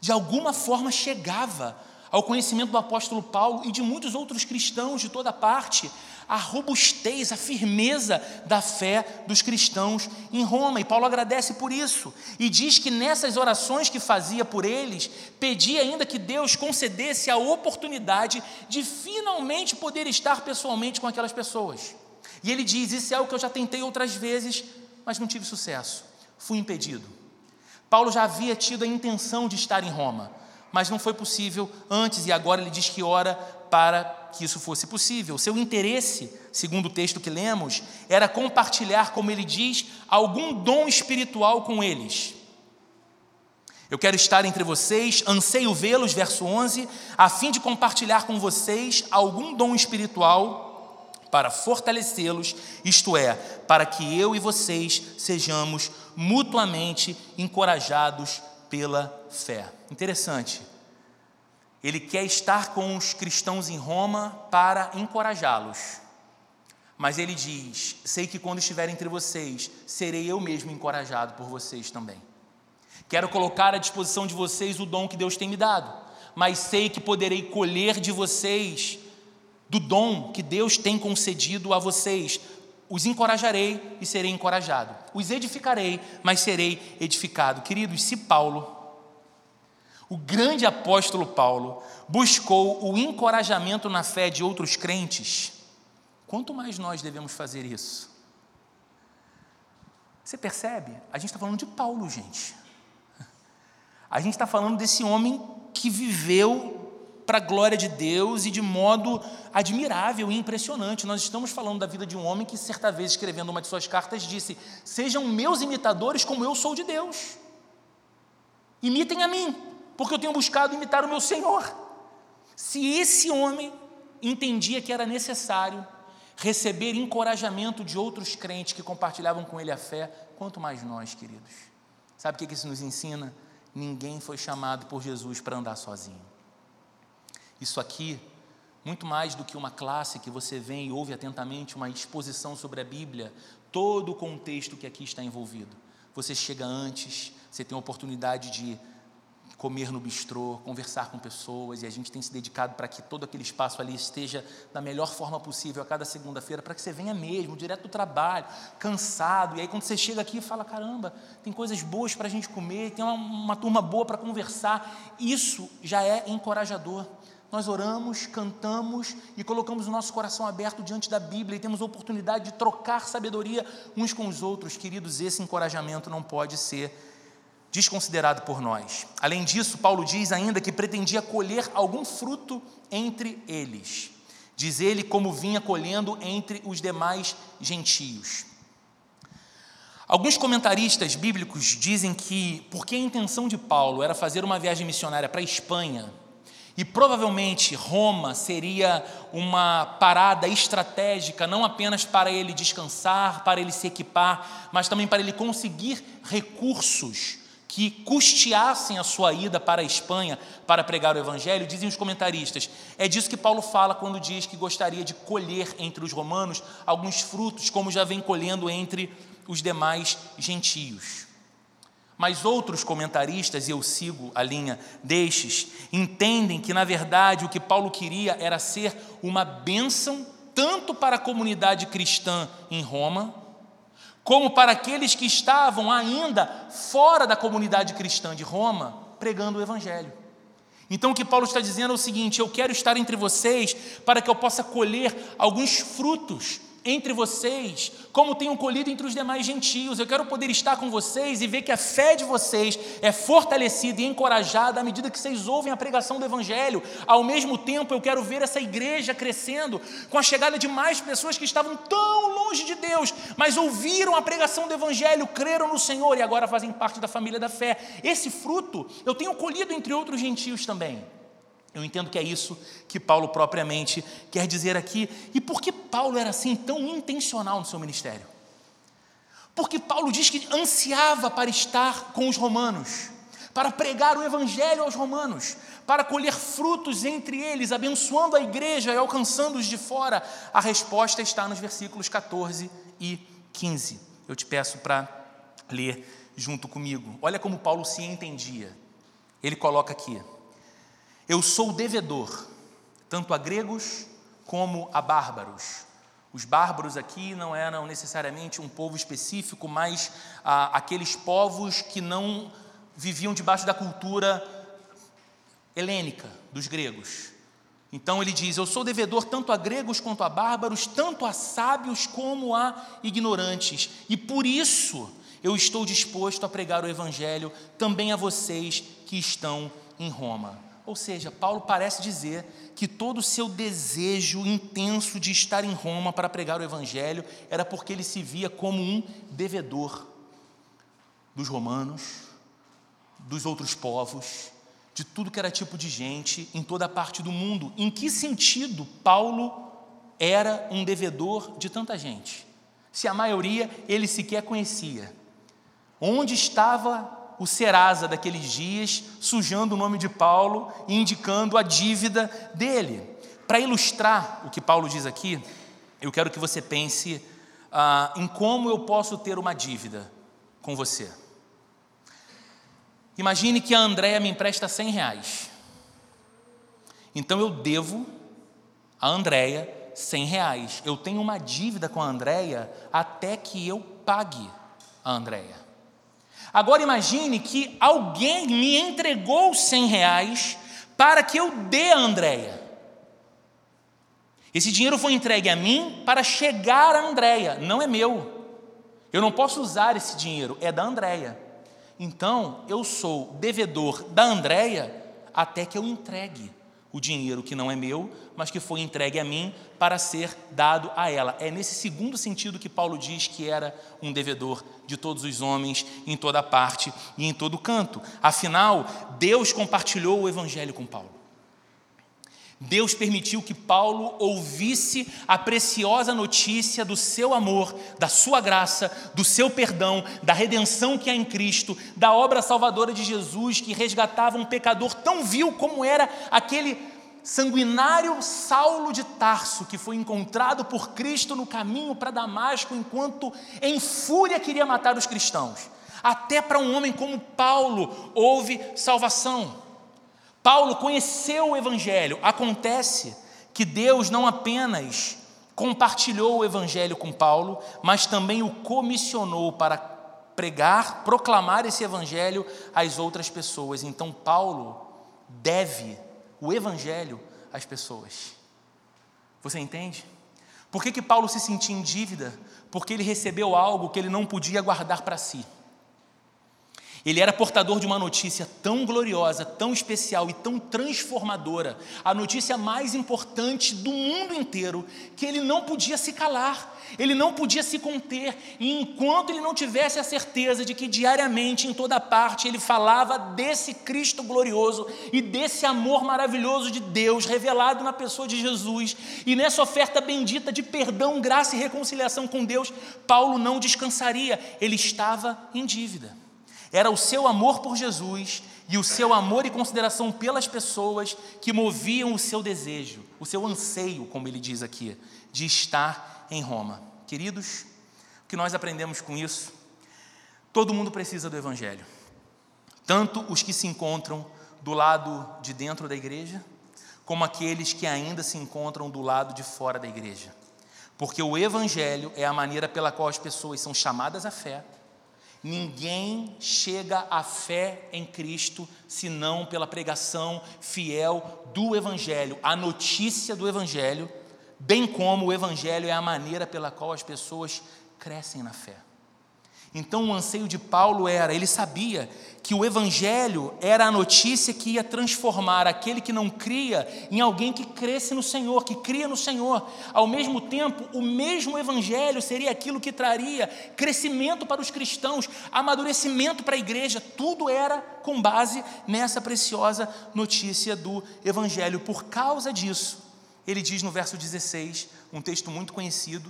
[SPEAKER 1] de alguma forma chegava ao conhecimento do apóstolo Paulo e de muitos outros cristãos de toda parte, a robustez, a firmeza da fé dos cristãos em Roma. E Paulo agradece por isso. E diz que nessas orações que fazia por eles, pedia ainda que Deus concedesse a oportunidade de finalmente poder estar pessoalmente com aquelas pessoas. E ele diz: Isso é algo que eu já tentei outras vezes, mas não tive sucesso. Fui impedido. Paulo já havia tido a intenção de estar em Roma mas não foi possível antes, e agora ele diz que ora para que isso fosse possível. Seu interesse, segundo o texto que lemos, era compartilhar, como ele diz, algum dom espiritual com eles. Eu quero estar entre vocês, anseio vê-los, verso 11, a fim de compartilhar com vocês algum dom espiritual para fortalecê-los, isto é, para que eu e vocês sejamos mutuamente encorajados pela fé. Interessante. Ele quer estar com os cristãos em Roma para encorajá-los. Mas ele diz: Sei que quando estiver entre vocês, serei eu mesmo encorajado por vocês também. Quero colocar à disposição de vocês o dom que Deus tem me dado, mas sei que poderei colher de vocês do dom que Deus tem concedido a vocês. Os encorajarei e serei encorajado. Os edificarei, mas serei edificado. Queridos, se Paulo, o grande apóstolo Paulo, buscou o encorajamento na fé de outros crentes, quanto mais nós devemos fazer isso? Você percebe? A gente está falando de Paulo, gente. A gente está falando desse homem que viveu para a glória de Deus e de modo admirável e impressionante. Nós estamos falando da vida de um homem que, certa vez, escrevendo uma de suas cartas, disse: Sejam meus imitadores como eu sou de Deus. Imitem a mim, porque eu tenho buscado imitar o meu Senhor. Se esse homem entendia que era necessário receber encorajamento de outros crentes que compartilhavam com ele a fé, quanto mais nós, queridos. Sabe o que isso nos ensina? Ninguém foi chamado por Jesus para andar sozinho. Isso aqui, muito mais do que uma classe que você vem e ouve atentamente, uma exposição sobre a Bíblia, todo o contexto que aqui está envolvido. Você chega antes, você tem a oportunidade de comer no bistrô, conversar com pessoas, e a gente tem se dedicado para que todo aquele espaço ali esteja da melhor forma possível a cada segunda-feira, para que você venha mesmo, direto do trabalho, cansado, e aí quando você chega aqui fala: caramba, tem coisas boas para a gente comer, tem uma, uma turma boa para conversar, isso já é encorajador. Nós oramos, cantamos e colocamos o nosso coração aberto diante da Bíblia e temos a oportunidade de trocar sabedoria uns com os outros. Queridos, esse encorajamento não pode ser desconsiderado por nós. Além disso, Paulo diz ainda que pretendia colher algum fruto entre eles. Diz ele como vinha colhendo entre os demais gentios. Alguns comentaristas bíblicos dizem que, porque a intenção de Paulo era fazer uma viagem missionária para a Espanha, e provavelmente Roma seria uma parada estratégica, não apenas para ele descansar, para ele se equipar, mas também para ele conseguir recursos que custeassem a sua ida para a Espanha para pregar o Evangelho, dizem os comentaristas. É disso que Paulo fala quando diz que gostaria de colher entre os romanos alguns frutos, como já vem colhendo entre os demais gentios. Mas outros comentaristas, e eu sigo a linha destes, entendem que, na verdade, o que Paulo queria era ser uma bênção tanto para a comunidade cristã em Roma, como para aqueles que estavam ainda fora da comunidade cristã de Roma, pregando o Evangelho. Então, o que Paulo está dizendo é o seguinte: eu quero estar entre vocês para que eu possa colher alguns frutos entre vocês, como tenho colhido entre os demais gentios. Eu quero poder estar com vocês e ver que a fé de vocês é fortalecida e encorajada à medida que vocês ouvem a pregação do Evangelho. Ao mesmo tempo, eu quero ver essa igreja crescendo com a chegada de mais pessoas que estavam tão longe de Deus, mas ouviram a pregação do Evangelho, creram no Senhor e agora fazem parte da família da fé. Esse fruto eu tenho colhido entre outros gentios também. Eu entendo que é isso que Paulo propriamente quer dizer aqui. E por que Paulo era assim tão intencional no seu ministério? Porque Paulo diz que ansiava para estar com os romanos, para pregar o evangelho aos romanos, para colher frutos entre eles, abençoando a igreja e alcançando os de fora. A resposta está nos versículos 14 e 15. Eu te peço para ler junto comigo. Olha como Paulo se entendia. Ele coloca aqui: eu sou devedor, tanto a gregos como a bárbaros. Os bárbaros aqui não eram necessariamente um povo específico, mas ah, aqueles povos que não viviam debaixo da cultura helênica dos gregos. Então ele diz: Eu sou devedor tanto a gregos quanto a bárbaros, tanto a sábios como a ignorantes, e por isso eu estou disposto a pregar o evangelho também a vocês que estão em Roma. Ou seja, Paulo parece dizer que todo o seu desejo intenso de estar em Roma para pregar o Evangelho era porque ele se via como um devedor dos romanos, dos outros povos, de tudo que era tipo de gente em toda a parte do mundo. Em que sentido Paulo era um devedor de tanta gente? Se a maioria ele sequer conhecia. Onde estava o Serasa daqueles dias, sujando o nome de Paulo e indicando a dívida dele. Para ilustrar o que Paulo diz aqui, eu quero que você pense ah, em como eu posso ter uma dívida com você. Imagine que a Andréia me empresta 100 reais. Então eu devo a Andréia 100 reais. Eu tenho uma dívida com a Andréia até que eu pague a Andréia. Agora imagine que alguém me entregou 100 reais para que eu dê a Andréia. Esse dinheiro foi entregue a mim para chegar a Andréia, não é meu. Eu não posso usar esse dinheiro, é da Andréia. Então, eu sou devedor da Andréia até que eu entregue o dinheiro que não é meu, mas que foi entregue a mim para ser dado a ela. É nesse segundo sentido que Paulo diz que era um devedor de todos os homens, em toda parte e em todo canto. Afinal, Deus compartilhou o evangelho com Paulo. Deus permitiu que Paulo ouvisse a preciosa notícia do seu amor, da sua graça, do seu perdão, da redenção que há em Cristo, da obra salvadora de Jesus que resgatava um pecador tão vil como era aquele sanguinário Saulo de Tarso que foi encontrado por Cristo no caminho para Damasco enquanto em fúria queria matar os cristãos. Até para um homem como Paulo houve salvação. Paulo conheceu o Evangelho. Acontece que Deus não apenas compartilhou o Evangelho com Paulo, mas também o comissionou para pregar, proclamar esse Evangelho às outras pessoas. Então, Paulo deve o Evangelho às pessoas. Você entende? Por que, que Paulo se sentia em dívida? Porque ele recebeu algo que ele não podia guardar para si. Ele era portador de uma notícia tão gloriosa, tão especial e tão transformadora, a notícia mais importante do mundo inteiro, que ele não podia se calar, ele não podia se conter, e enquanto ele não tivesse a certeza de que diariamente, em toda parte, ele falava desse Cristo glorioso e desse amor maravilhoso de Deus revelado na pessoa de Jesus, e nessa oferta bendita de perdão, graça e reconciliação com Deus, Paulo não descansaria, ele estava em dívida. Era o seu amor por Jesus e o seu amor e consideração pelas pessoas que moviam o seu desejo, o seu anseio, como ele diz aqui, de estar em Roma. Queridos, o que nós aprendemos com isso? Todo mundo precisa do Evangelho, tanto os que se encontram do lado de dentro da igreja, como aqueles que ainda se encontram do lado de fora da igreja. Porque o Evangelho é a maneira pela qual as pessoas são chamadas à fé Ninguém chega à fé em Cristo senão pela pregação fiel do Evangelho, a notícia do Evangelho, bem como o Evangelho é a maneira pela qual as pessoas crescem na fé. Então, o anseio de Paulo era, ele sabia que o Evangelho era a notícia que ia transformar aquele que não cria em alguém que cresce no Senhor, que cria no Senhor. Ao mesmo tempo, o mesmo Evangelho seria aquilo que traria crescimento para os cristãos, amadurecimento para a igreja. Tudo era com base nessa preciosa notícia do Evangelho. Por causa disso, ele diz no verso 16, um texto muito conhecido,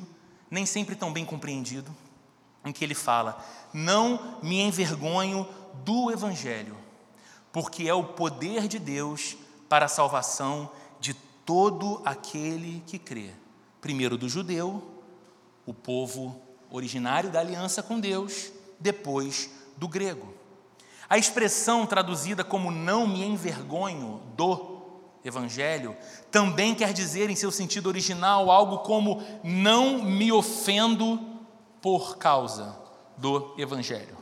[SPEAKER 1] nem sempre tão bem compreendido em que ele fala: Não me envergonho do Evangelho, porque é o poder de Deus para a salvação de todo aquele que crê. Primeiro do judeu, o povo originário da aliança com Deus, depois do grego. A expressão traduzida como não me envergonho do Evangelho também quer dizer, em seu sentido original, algo como não me ofendo por causa do Evangelho.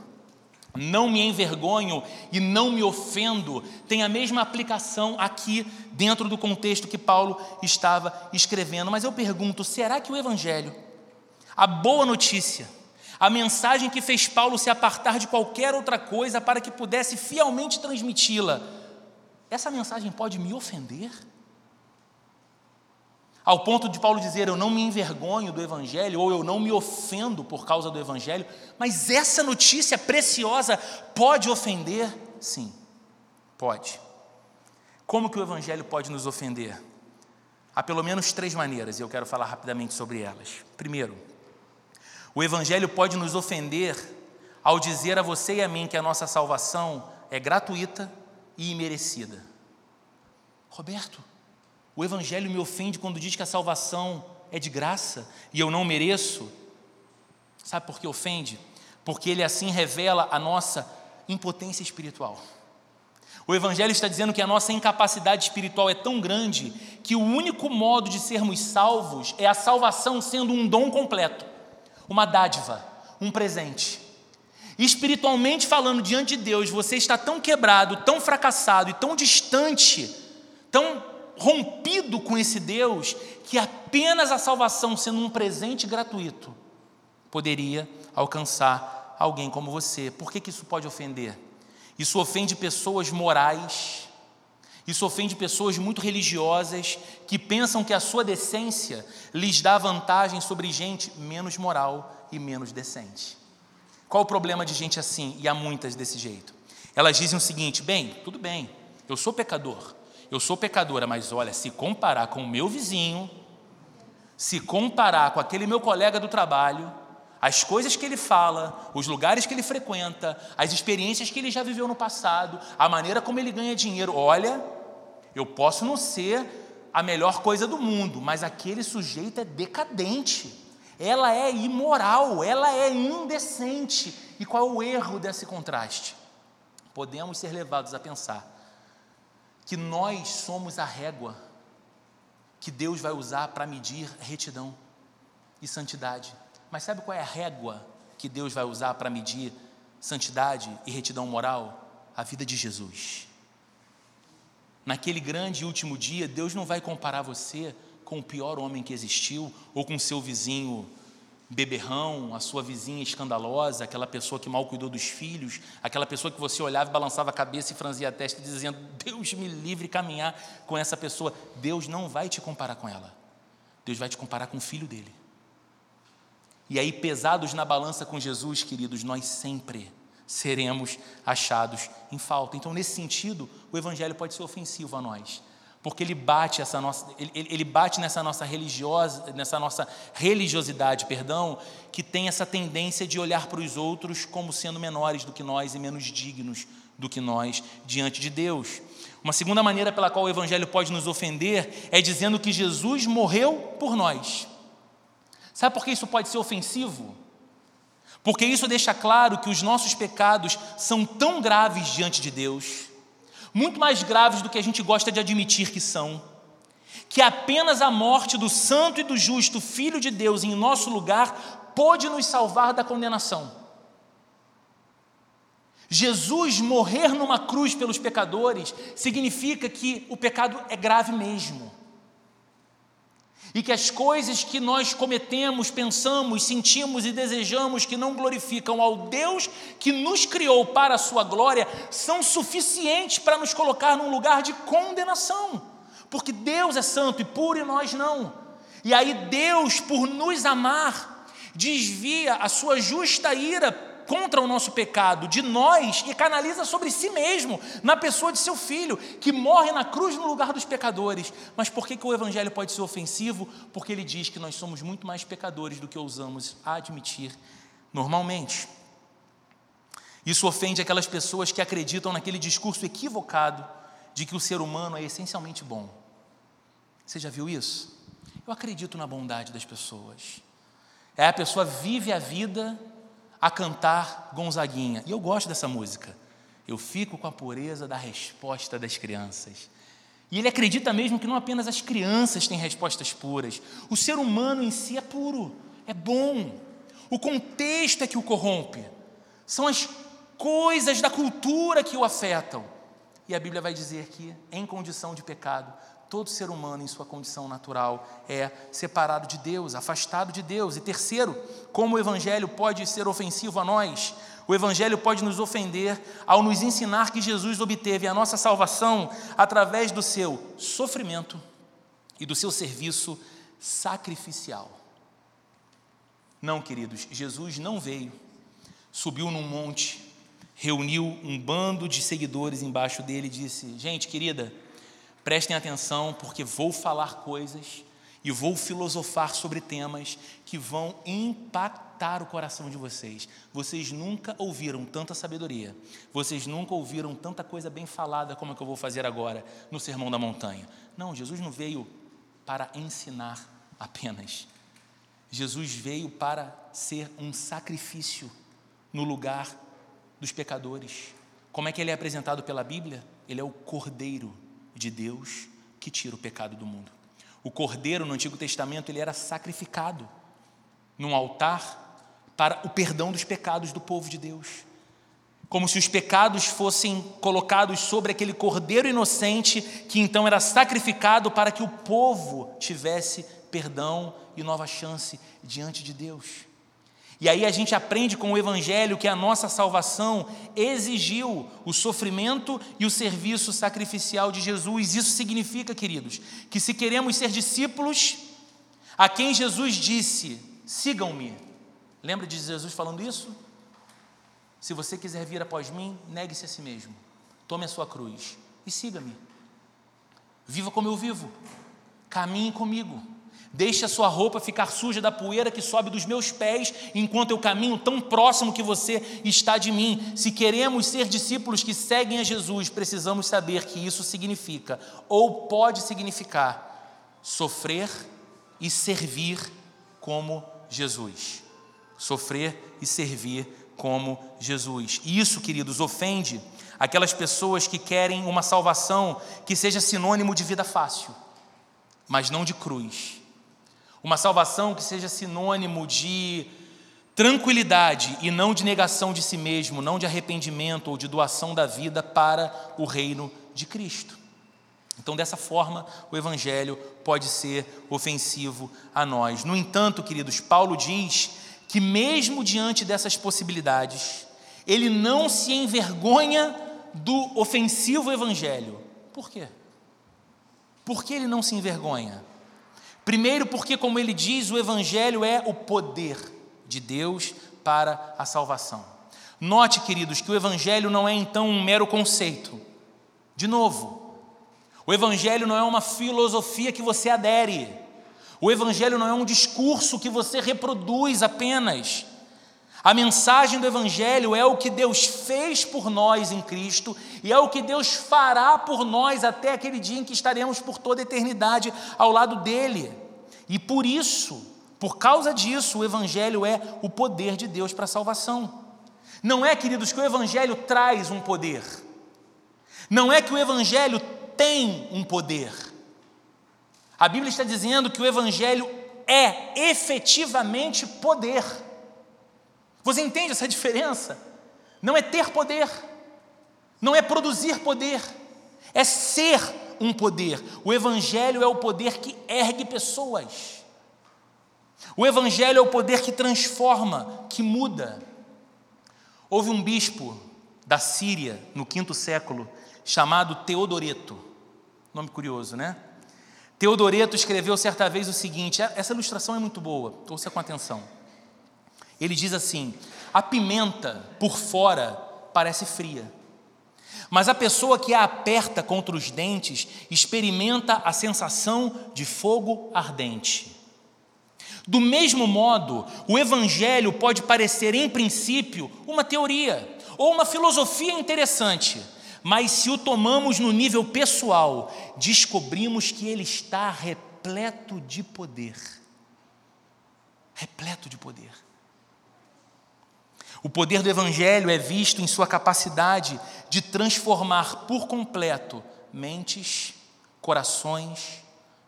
[SPEAKER 1] Não me envergonho e não me ofendo, tem a mesma aplicação aqui dentro do contexto que Paulo estava escrevendo. Mas eu pergunto: será que o Evangelho, a boa notícia, a mensagem que fez Paulo se apartar de qualquer outra coisa para que pudesse fielmente transmiti-la, essa mensagem pode me ofender? Ao ponto de Paulo dizer: Eu não me envergonho do Evangelho, ou eu não me ofendo por causa do Evangelho, mas essa notícia preciosa pode ofender? Sim, pode. Como que o Evangelho pode nos ofender? Há pelo menos três maneiras, e eu quero falar rapidamente sobre elas. Primeiro, o Evangelho pode nos ofender ao dizer a você e a mim que a nossa salvação é gratuita e imerecida. Roberto, o Evangelho me ofende quando diz que a salvação é de graça e eu não mereço. Sabe por que ofende? Porque ele assim revela a nossa impotência espiritual. O Evangelho está dizendo que a nossa incapacidade espiritual é tão grande que o único modo de sermos salvos é a salvação sendo um dom completo, uma dádiva, um presente. Espiritualmente falando, diante de Deus, você está tão quebrado, tão fracassado e tão distante, tão rompido com esse Deus, que apenas a salvação, sendo um presente gratuito, poderia alcançar alguém como você. Por que, que isso pode ofender? Isso ofende pessoas morais, isso ofende pessoas muito religiosas que pensam que a sua decência lhes dá vantagem sobre gente menos moral e menos decente. Qual o problema de gente assim? E há muitas desse jeito. Elas dizem o seguinte: bem, tudo bem, eu sou pecador, eu sou pecadora, mas olha, se comparar com o meu vizinho, se comparar com aquele meu colega do trabalho, as coisas que ele fala, os lugares que ele frequenta, as experiências que ele já viveu no passado, a maneira como ele ganha dinheiro. Olha, eu posso não ser a melhor coisa do mundo, mas aquele sujeito é decadente, ela é imoral, ela é indecente. E qual é o erro desse contraste? Podemos ser levados a pensar que nós somos a régua que Deus vai usar para medir retidão e santidade. Mas sabe qual é a régua que Deus vai usar para medir santidade e retidão moral? A vida de Jesus. Naquele grande último dia, Deus não vai comparar você com o pior homem que existiu ou com seu vizinho beberrão, a sua vizinha escandalosa, aquela pessoa que mal cuidou dos filhos, aquela pessoa que você olhava e balançava a cabeça e franzia a testa dizendo: Deus me livre caminhar com essa pessoa. Deus não vai te comparar com ela. Deus vai te comparar com o filho dele. E aí, pesados na balança com Jesus, queridos, nós sempre seremos achados em falta. Então, nesse sentido, o Evangelho pode ser ofensivo a nós, porque ele bate essa nossa, ele, ele bate nessa nossa religiosa, nessa nossa religiosidade, perdão, que tem essa tendência de olhar para os outros como sendo menores do que nós e menos dignos do que nós diante de Deus. Uma segunda maneira pela qual o Evangelho pode nos ofender é dizendo que Jesus morreu por nós. Sabe por que isso pode ser ofensivo? Porque isso deixa claro que os nossos pecados são tão graves diante de Deus, muito mais graves do que a gente gosta de admitir que são, que apenas a morte do santo e do justo Filho de Deus em nosso lugar pôde nos salvar da condenação. Jesus morrer numa cruz pelos pecadores significa que o pecado é grave mesmo e que as coisas que nós cometemos, pensamos, sentimos e desejamos que não glorificam ao Deus que nos criou para a sua glória são suficientes para nos colocar num lugar de condenação, porque Deus é santo e puro e nós não. E aí Deus, por nos amar, desvia a sua justa ira contra o nosso pecado de nós e canaliza sobre si mesmo, na pessoa de seu filho, que morre na cruz no lugar dos pecadores. Mas por que, que o evangelho pode ser ofensivo? Porque ele diz que nós somos muito mais pecadores do que ousamos admitir normalmente. Isso ofende aquelas pessoas que acreditam naquele discurso equivocado de que o ser humano é essencialmente bom. Você já viu isso? Eu acredito na bondade das pessoas. É a pessoa vive a vida a cantar Gonzaguinha. E eu gosto dessa música. Eu fico com a pureza da resposta das crianças. E ele acredita mesmo que não apenas as crianças têm respostas puras, o ser humano em si é puro, é bom. O contexto é que o corrompe, são as coisas da cultura que o afetam. E a Bíblia vai dizer que, em condição de pecado, todo ser humano, em sua condição natural, é separado de Deus, afastado de Deus. E terceiro, como o Evangelho pode ser ofensivo a nós? O Evangelho pode nos ofender ao nos ensinar que Jesus obteve a nossa salvação através do seu sofrimento e do seu serviço sacrificial. Não, queridos, Jesus não veio, subiu num monte, reuniu um bando de seguidores embaixo dele e disse: Gente, querida, Prestem atenção, porque vou falar coisas e vou filosofar sobre temas que vão impactar o coração de vocês. Vocês nunca ouviram tanta sabedoria, vocês nunca ouviram tanta coisa bem falada como é que eu vou fazer agora no Sermão da Montanha. Não, Jesus não veio para ensinar apenas. Jesus veio para ser um sacrifício no lugar dos pecadores. Como é que ele é apresentado pela Bíblia? Ele é o Cordeiro de Deus que tira o pecado do mundo. O cordeiro no Antigo Testamento ele era sacrificado num altar para o perdão dos pecados do povo de Deus. Como se os pecados fossem colocados sobre aquele cordeiro inocente que então era sacrificado para que o povo tivesse perdão e nova chance diante de Deus. E aí a gente aprende com o Evangelho que a nossa salvação exigiu o sofrimento e o serviço sacrificial de Jesus. Isso significa, queridos, que se queremos ser discípulos, a quem Jesus disse: sigam-me. Lembra de Jesus falando isso? Se você quiser vir após mim, negue-se a si mesmo, tome a sua cruz e siga-me. Viva como eu vivo, caminhe comigo. Deixe a sua roupa ficar suja da poeira que sobe dos meus pés, enquanto eu caminho tão próximo que você está de mim. Se queremos ser discípulos que seguem a Jesus, precisamos saber que isso significa, ou pode significar, sofrer e servir como Jesus. Sofrer e servir como Jesus. E isso, queridos, ofende aquelas pessoas que querem uma salvação que seja sinônimo de vida fácil, mas não de cruz uma salvação que seja sinônimo de tranquilidade e não de negação de si mesmo, não de arrependimento ou de doação da vida para o reino de Cristo. Então, dessa forma, o Evangelho pode ser ofensivo a nós. No entanto, queridos, Paulo diz que, mesmo diante dessas possibilidades, ele não se envergonha do ofensivo Evangelho. Por quê? Por que ele não se envergonha? Primeiro, porque, como ele diz, o Evangelho é o poder de Deus para a salvação. Note, queridos, que o Evangelho não é então um mero conceito. De novo, o Evangelho não é uma filosofia que você adere. O Evangelho não é um discurso que você reproduz apenas. A mensagem do Evangelho é o que Deus fez por nós em Cristo e é o que Deus fará por nós até aquele dia em que estaremos por toda a eternidade ao lado dele. E por isso, por causa disso, o Evangelho é o poder de Deus para a salvação. Não é, queridos, que o Evangelho traz um poder. Não é que o Evangelho tem um poder. A Bíblia está dizendo que o Evangelho é efetivamente poder. Você entende essa diferença? Não é ter poder, não é produzir poder, é ser um poder. O Evangelho é o poder que ergue pessoas. O Evangelho é o poder que transforma, que muda. Houve um bispo da Síria no quinto século chamado Teodoreto. Nome curioso, né? Teodoreto escreveu certa vez o seguinte: essa ilustração é muito boa, ouça com atenção. Ele diz assim: a pimenta por fora parece fria, mas a pessoa que a aperta contra os dentes experimenta a sensação de fogo ardente. Do mesmo modo, o Evangelho pode parecer, em princípio, uma teoria ou uma filosofia interessante, mas se o tomamos no nível pessoal, descobrimos que ele está repleto de poder. Repleto de poder. O poder do Evangelho é visto em sua capacidade de transformar por completo mentes, corações,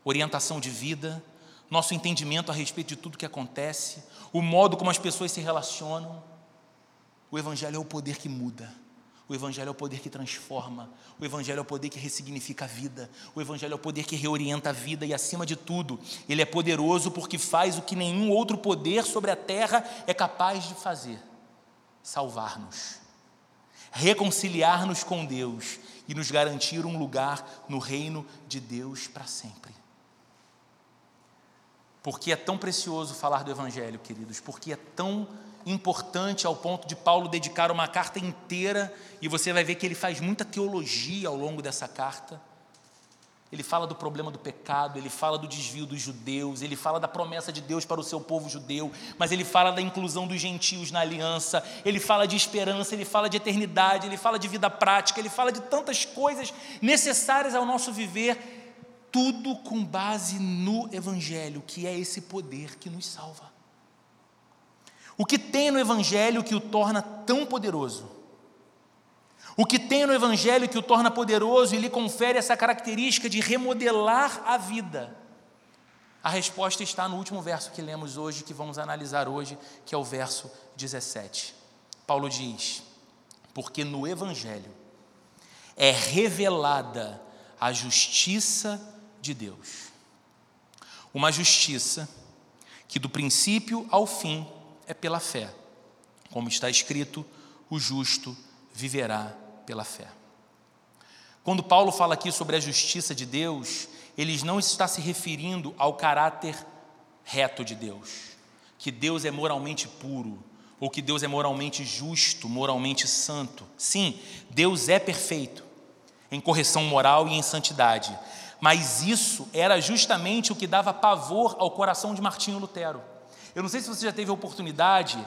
[SPEAKER 1] orientação de vida, nosso entendimento a respeito de tudo que acontece, o modo como as pessoas se relacionam. O Evangelho é o poder que muda. O Evangelho é o poder que transforma. O Evangelho é o poder que ressignifica a vida. O Evangelho é o poder que reorienta a vida. E, acima de tudo, ele é poderoso porque faz o que nenhum outro poder sobre a terra é capaz de fazer salvar-nos, reconciliar-nos com Deus e nos garantir um lugar no reino de Deus para sempre. Porque é tão precioso falar do Evangelho, queridos, porque é tão importante ao ponto de Paulo dedicar uma carta inteira, e você vai ver que ele faz muita teologia ao longo dessa carta ele fala do problema do pecado, ele fala do desvio dos judeus, ele fala da promessa de Deus para o seu povo judeu, mas ele fala da inclusão dos gentios na aliança, ele fala de esperança, ele fala de eternidade, ele fala de vida prática, ele fala de tantas coisas necessárias ao nosso viver. Tudo com base no Evangelho, que é esse poder que nos salva. O que tem no Evangelho que o torna tão poderoso? O que tem no Evangelho que o torna poderoso e lhe confere essa característica de remodelar a vida? A resposta está no último verso que lemos hoje, que vamos analisar hoje, que é o verso 17. Paulo diz: Porque no Evangelho é revelada a justiça de Deus. Uma justiça que do princípio ao fim é pela fé. Como está escrito, o justo viverá pela fé. Quando Paulo fala aqui sobre a justiça de Deus, ele não está se referindo ao caráter reto de Deus, que Deus é moralmente puro, ou que Deus é moralmente justo, moralmente santo. Sim, Deus é perfeito em correção moral e em santidade, mas isso era justamente o que dava pavor ao coração de Martinho Lutero. Eu não sei se você já teve a oportunidade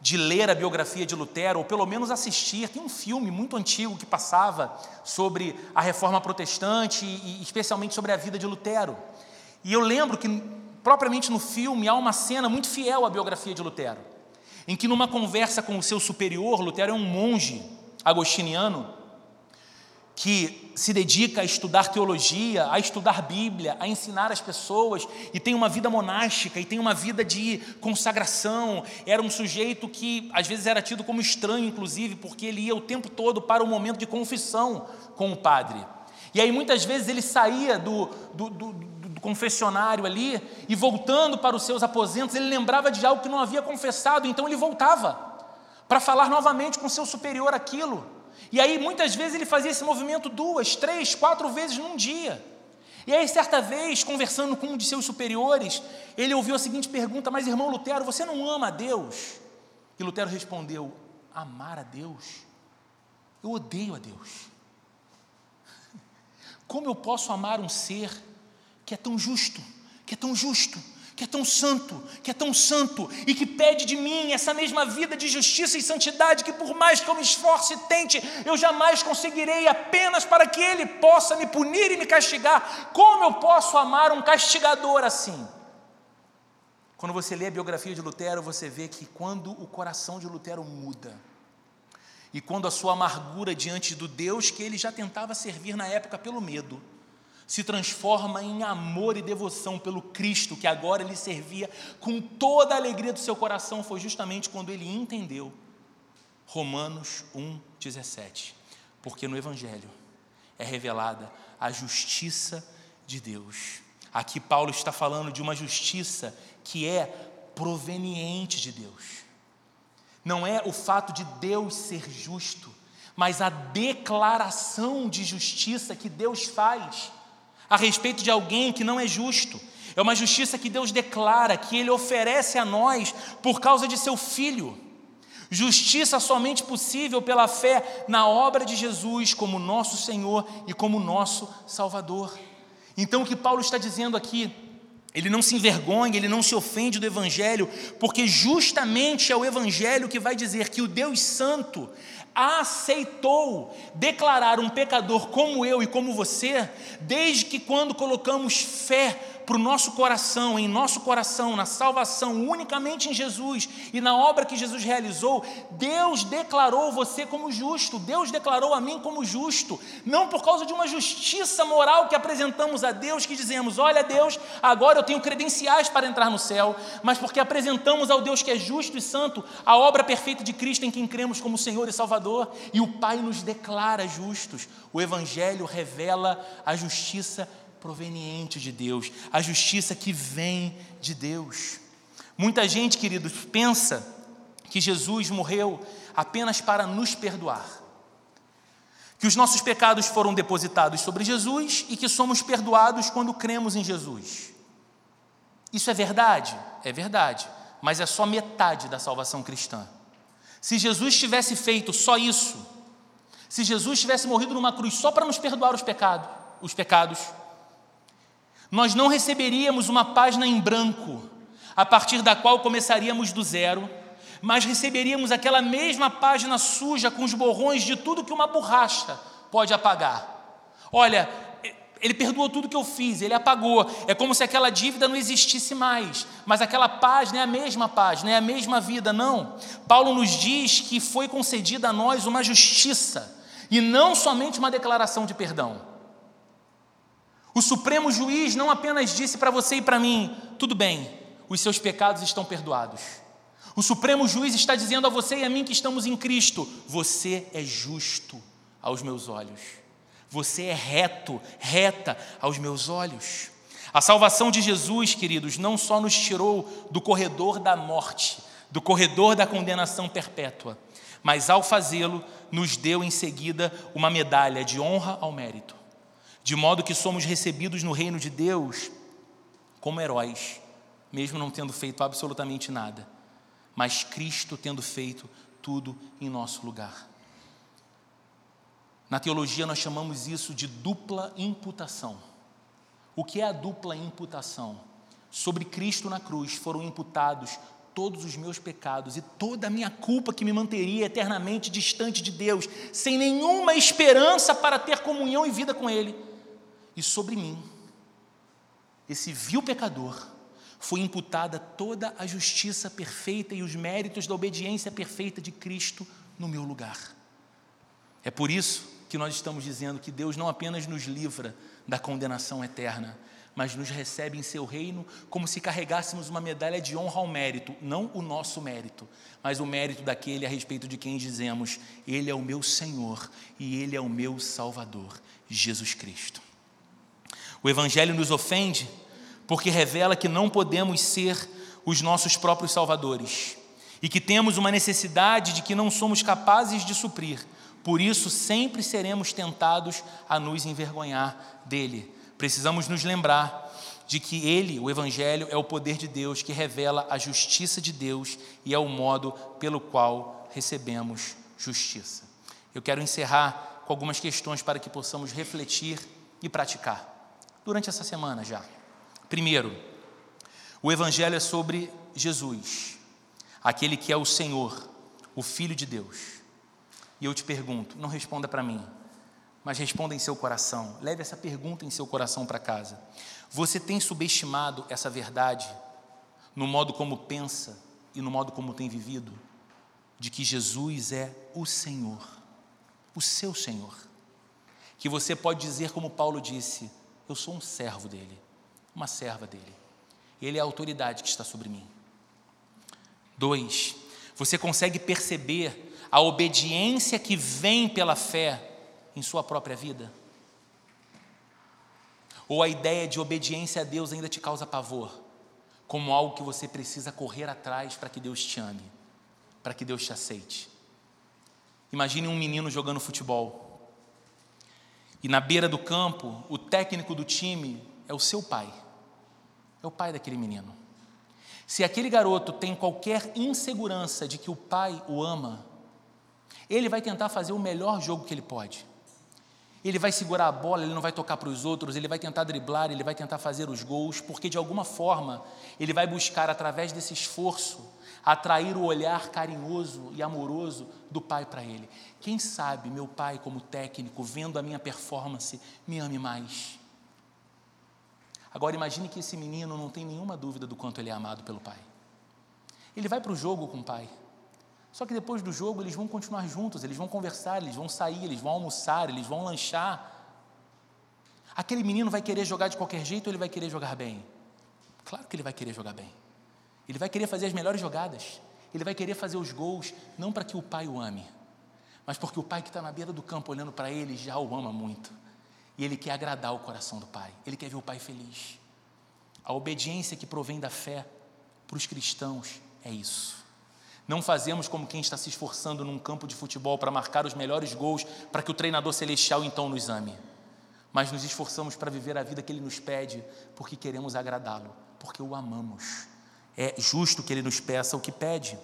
[SPEAKER 1] de ler a biografia de Lutero, ou pelo menos assistir. Tem um filme muito antigo que passava sobre a reforma protestante e especialmente sobre a vida de Lutero. E eu lembro que, propriamente no filme, há uma cena muito fiel à biografia de Lutero, em que, numa conversa com o seu superior, Lutero é um monge agostiniano, que se dedica a estudar teologia, a estudar Bíblia, a ensinar as pessoas e tem uma vida monástica e tem uma vida de consagração. Era um sujeito que às vezes era tido como estranho, inclusive, porque ele ia o tempo todo para o momento de confissão com o padre. E aí muitas vezes ele saía do, do, do, do confessionário ali e voltando para os seus aposentos, ele lembrava de algo que não havia confessado, então ele voltava para falar novamente com seu superior aquilo. E aí, muitas vezes, ele fazia esse movimento duas, três, quatro vezes num dia. E aí, certa vez, conversando com um de seus superiores, ele ouviu a seguinte pergunta: Mas, irmão Lutero, você não ama a Deus? E Lutero respondeu: Amar a Deus? Eu odeio a Deus. Como eu posso amar um ser que é tão justo, que é tão justo, que é tão santo, que é tão santo e que pede de mim essa mesma vida de justiça e santidade que, por mais que eu me esforce e tente, eu jamais conseguirei apenas para que Ele possa me punir e me castigar. Como eu posso amar um castigador assim? Quando você lê a biografia de Lutero, você vê que quando o coração de Lutero muda, e quando a sua amargura diante do Deus que ele já tentava servir na época pelo medo, se transforma em amor e devoção pelo Cristo que agora ele servia com toda a alegria do seu coração, foi justamente quando ele entendeu Romanos 1,17. Porque no Evangelho é revelada a justiça de Deus. Aqui Paulo está falando de uma justiça que é proveniente de Deus. Não é o fato de Deus ser justo, mas a declaração de justiça que Deus faz a respeito de alguém que não é justo. É uma justiça que Deus declara, que Ele oferece a nós por causa de seu Filho. Justiça somente possível pela fé na obra de Jesus como nosso Senhor e como nosso Salvador. Então, o que Paulo está dizendo aqui, ele não se envergonha, ele não se ofende do Evangelho, porque justamente é o Evangelho que vai dizer que o Deus Santo aceitou declarar um pecador como eu e como você, desde que quando colocamos fé para o nosso coração, em nosso coração, na salvação unicamente em Jesus e na obra que Jesus realizou, Deus declarou você como justo, Deus declarou a mim como justo, não por causa de uma justiça moral que apresentamos a Deus, que dizemos: Olha, Deus, agora eu tenho credenciais para entrar no céu, mas porque apresentamos ao Deus que é justo e santo a obra perfeita de Cristo em quem cremos como Senhor e Salvador, e o Pai nos declara justos. O Evangelho revela a justiça proveniente de Deus, a justiça que vem de Deus. Muita gente, queridos, pensa que Jesus morreu apenas para nos perdoar, que os nossos pecados foram depositados sobre Jesus e que somos perdoados quando cremos em Jesus. Isso é verdade? É verdade, mas é só metade da salvação cristã. Se Jesus tivesse feito só isso, se Jesus tivesse morrido numa cruz só para nos perdoar os pecados, os pecados, nós não receberíamos uma página em branco, a partir da qual começaríamos do zero, mas receberíamos aquela mesma página suja com os borrões de tudo que uma borracha pode apagar. Olha, Ele perdoou tudo que eu fiz, ele apagou. É como se aquela dívida não existisse mais. Mas aquela paz não é a mesma paz, não é a mesma vida, não. Paulo nos diz que foi concedida a nós uma justiça e não somente uma declaração de perdão. O Supremo Juiz não apenas disse para você e para mim: tudo bem, os seus pecados estão perdoados. O Supremo Juiz está dizendo a você e a mim que estamos em Cristo: você é justo aos meus olhos. Você é reto, reta aos meus olhos. A salvação de Jesus, queridos, não só nos tirou do corredor da morte, do corredor da condenação perpétua, mas ao fazê-lo, nos deu em seguida uma medalha de honra ao mérito, de modo que somos recebidos no reino de Deus como heróis, mesmo não tendo feito absolutamente nada, mas Cristo tendo feito tudo em nosso lugar. Na teologia, nós chamamos isso de dupla imputação. O que é a dupla imputação? Sobre Cristo na cruz foram imputados todos os meus pecados e toda a minha culpa que me manteria eternamente distante de Deus, sem nenhuma esperança para ter comunhão e vida com Ele. E sobre mim, esse vil pecador, foi imputada toda a justiça perfeita e os méritos da obediência perfeita de Cristo no meu lugar. É por isso que nós estamos dizendo que Deus não apenas nos livra da condenação eterna, mas nos recebe em seu reino como se carregássemos uma medalha de honra ao mérito, não o nosso mérito, mas o mérito daquele a respeito de quem dizemos: Ele é o meu Senhor e Ele é o meu Salvador, Jesus Cristo. O Evangelho nos ofende porque revela que não podemos ser os nossos próprios salvadores e que temos uma necessidade de que não somos capazes de suprir por isso, sempre seremos tentados a nos envergonhar dele. Precisamos nos lembrar de que ele, o Evangelho, é o poder de Deus que revela a justiça de Deus e é o modo pelo qual recebemos justiça. Eu quero encerrar com algumas questões para que possamos refletir e praticar durante essa semana já. Primeiro, o Evangelho é sobre Jesus, aquele que é o Senhor, o Filho de Deus. E eu te pergunto, não responda para mim, mas responda em seu coração. Leve essa pergunta em seu coração para casa. Você tem subestimado essa verdade no modo como pensa e no modo como tem vivido? De que Jesus é o Senhor, o seu Senhor. Que você pode dizer, como Paulo disse: Eu sou um servo dele, uma serva dele. Ele é a autoridade que está sobre mim. Dois, você consegue perceber a obediência que vem pela fé em sua própria vida? Ou a ideia de obediência a Deus ainda te causa pavor, como algo que você precisa correr atrás para que Deus te ame, para que Deus te aceite? Imagine um menino jogando futebol. E na beira do campo, o técnico do time é o seu pai. É o pai daquele menino. Se aquele garoto tem qualquer insegurança de que o pai o ama, ele vai tentar fazer o melhor jogo que ele pode. Ele vai segurar a bola, ele não vai tocar para os outros, ele vai tentar driblar, ele vai tentar fazer os gols, porque de alguma forma ele vai buscar, através desse esforço, atrair o olhar carinhoso e amoroso do pai para ele. Quem sabe meu pai, como técnico, vendo a minha performance, me ame mais. Agora imagine que esse menino não tem nenhuma dúvida do quanto ele é amado pelo pai. Ele vai para o jogo com o pai. Só que depois do jogo eles vão continuar juntos, eles vão conversar, eles vão sair, eles vão almoçar, eles vão lanchar. Aquele menino vai querer jogar de qualquer jeito ou ele vai querer jogar bem? Claro que ele vai querer jogar bem. Ele vai querer fazer as melhores jogadas. Ele vai querer fazer os gols, não para que o pai o ame, mas porque o pai que está na beira do campo olhando para ele já o ama muito. E ele quer agradar o coração do pai. Ele quer ver o pai feliz. A obediência que provém da fé para os cristãos é isso. Não fazemos como quem está se esforçando num campo de futebol para marcar os melhores gols para que o treinador celestial então nos ame. Mas nos esforçamos para viver a vida que ele nos pede porque queremos agradá-lo, porque o amamos. É justo que ele nos peça o que pede.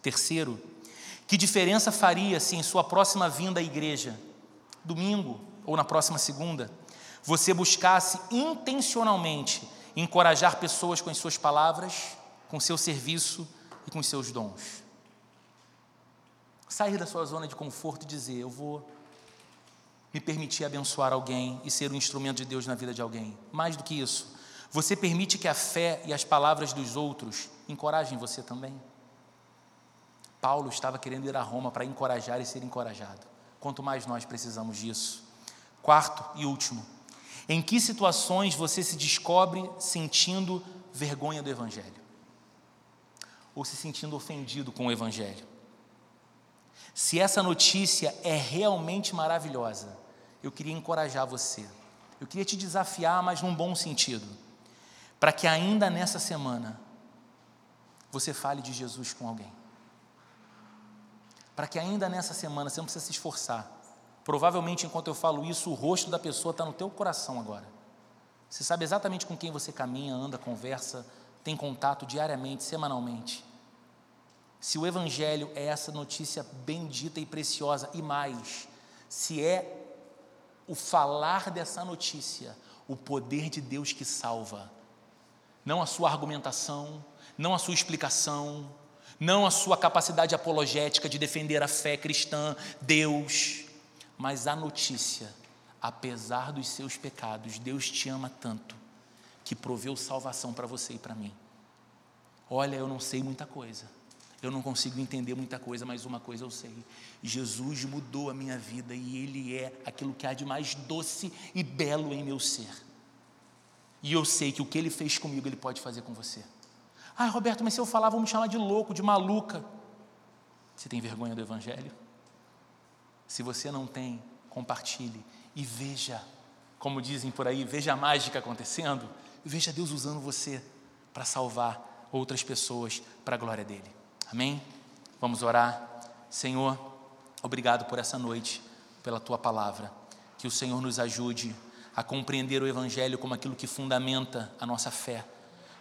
[SPEAKER 1] Terceiro, que diferença faria se em sua próxima vinda à igreja, domingo ou na próxima segunda, você buscasse intencionalmente encorajar pessoas com as suas palavras, com seu serviço, e com seus dons. Sair da sua zona de conforto e dizer: Eu vou me permitir abençoar alguém e ser um instrumento de Deus na vida de alguém. Mais do que isso, você permite que a fé e as palavras dos outros encorajem você também. Paulo estava querendo ir a Roma para encorajar e ser encorajado. Quanto mais nós precisamos disso. Quarto e último, em que situações você se descobre sentindo vergonha do Evangelho? Ou se sentindo ofendido com o Evangelho? Se essa notícia é realmente maravilhosa, eu queria encorajar você. Eu queria te desafiar, mas num bom sentido, para que ainda nessa semana você fale de Jesus com alguém. Para que ainda nessa semana você não precisa se esforçar. Provavelmente enquanto eu falo isso, o rosto da pessoa está no teu coração agora. Você sabe exatamente com quem você caminha, anda, conversa, tem contato diariamente, semanalmente. Se o Evangelho é essa notícia bendita e preciosa, e mais, se é o falar dessa notícia, o poder de Deus que salva, não a sua argumentação, não a sua explicação, não a sua capacidade apologética de defender a fé cristã, Deus, mas a notícia, apesar dos seus pecados, Deus te ama tanto que proveu salvação para você e para mim. Olha, eu não sei muita coisa, eu não consigo entender muita coisa, mas uma coisa eu sei: Jesus mudou a minha vida e Ele é aquilo que há de mais doce e belo em meu ser. E eu sei que o que Ele fez comigo, Ele pode fazer com você. Ah, Roberto, mas se eu falar, vão me chamar de louco, de maluca. Você tem vergonha do Evangelho? Se você não tem, compartilhe e veja, como dizem por aí, veja a mágica acontecendo, veja Deus usando você para salvar outras pessoas para a glória dele. Amém? Vamos orar. Senhor, obrigado por essa noite, pela tua palavra. Que o Senhor nos ajude a compreender o Evangelho como aquilo que fundamenta a nossa fé,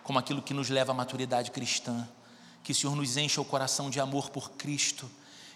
[SPEAKER 1] como aquilo que nos leva à maturidade cristã. Que o Senhor nos encha o coração de amor por Cristo.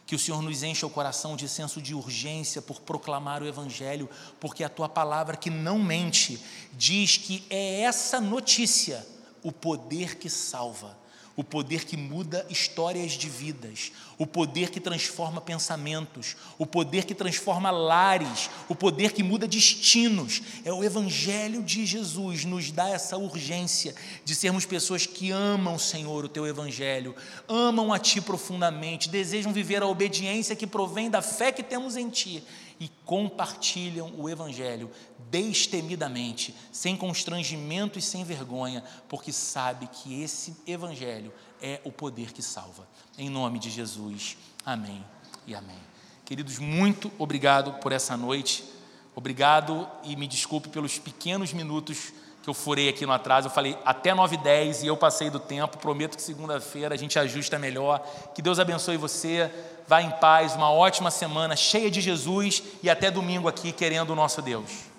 [SPEAKER 1] Que o Senhor nos encha o coração de senso de urgência por proclamar o Evangelho, porque a tua palavra que não mente diz que é essa notícia o poder que salva o poder que muda histórias de vidas, o poder que transforma pensamentos, o poder que transforma lares, o poder que muda destinos. É o Evangelho de Jesus nos dá essa urgência de sermos pessoas que amam, Senhor, o teu Evangelho, amam a Ti profundamente, desejam viver a obediência que provém da fé que temos em Ti e compartilham o Evangelho destemidamente, sem constrangimento e sem vergonha, porque sabe que esse Evangelho é o poder que salva. Em nome de Jesus, amém e amém. Queridos, muito obrigado por essa noite, obrigado e me desculpe pelos pequenos minutos que eu furei aqui no atraso. Eu falei até 9 h 10 e eu passei do tempo. Prometo que segunda-feira a gente ajusta melhor. Que Deus abençoe você. Vá em paz, uma ótima semana cheia de Jesus e até domingo aqui querendo o nosso Deus.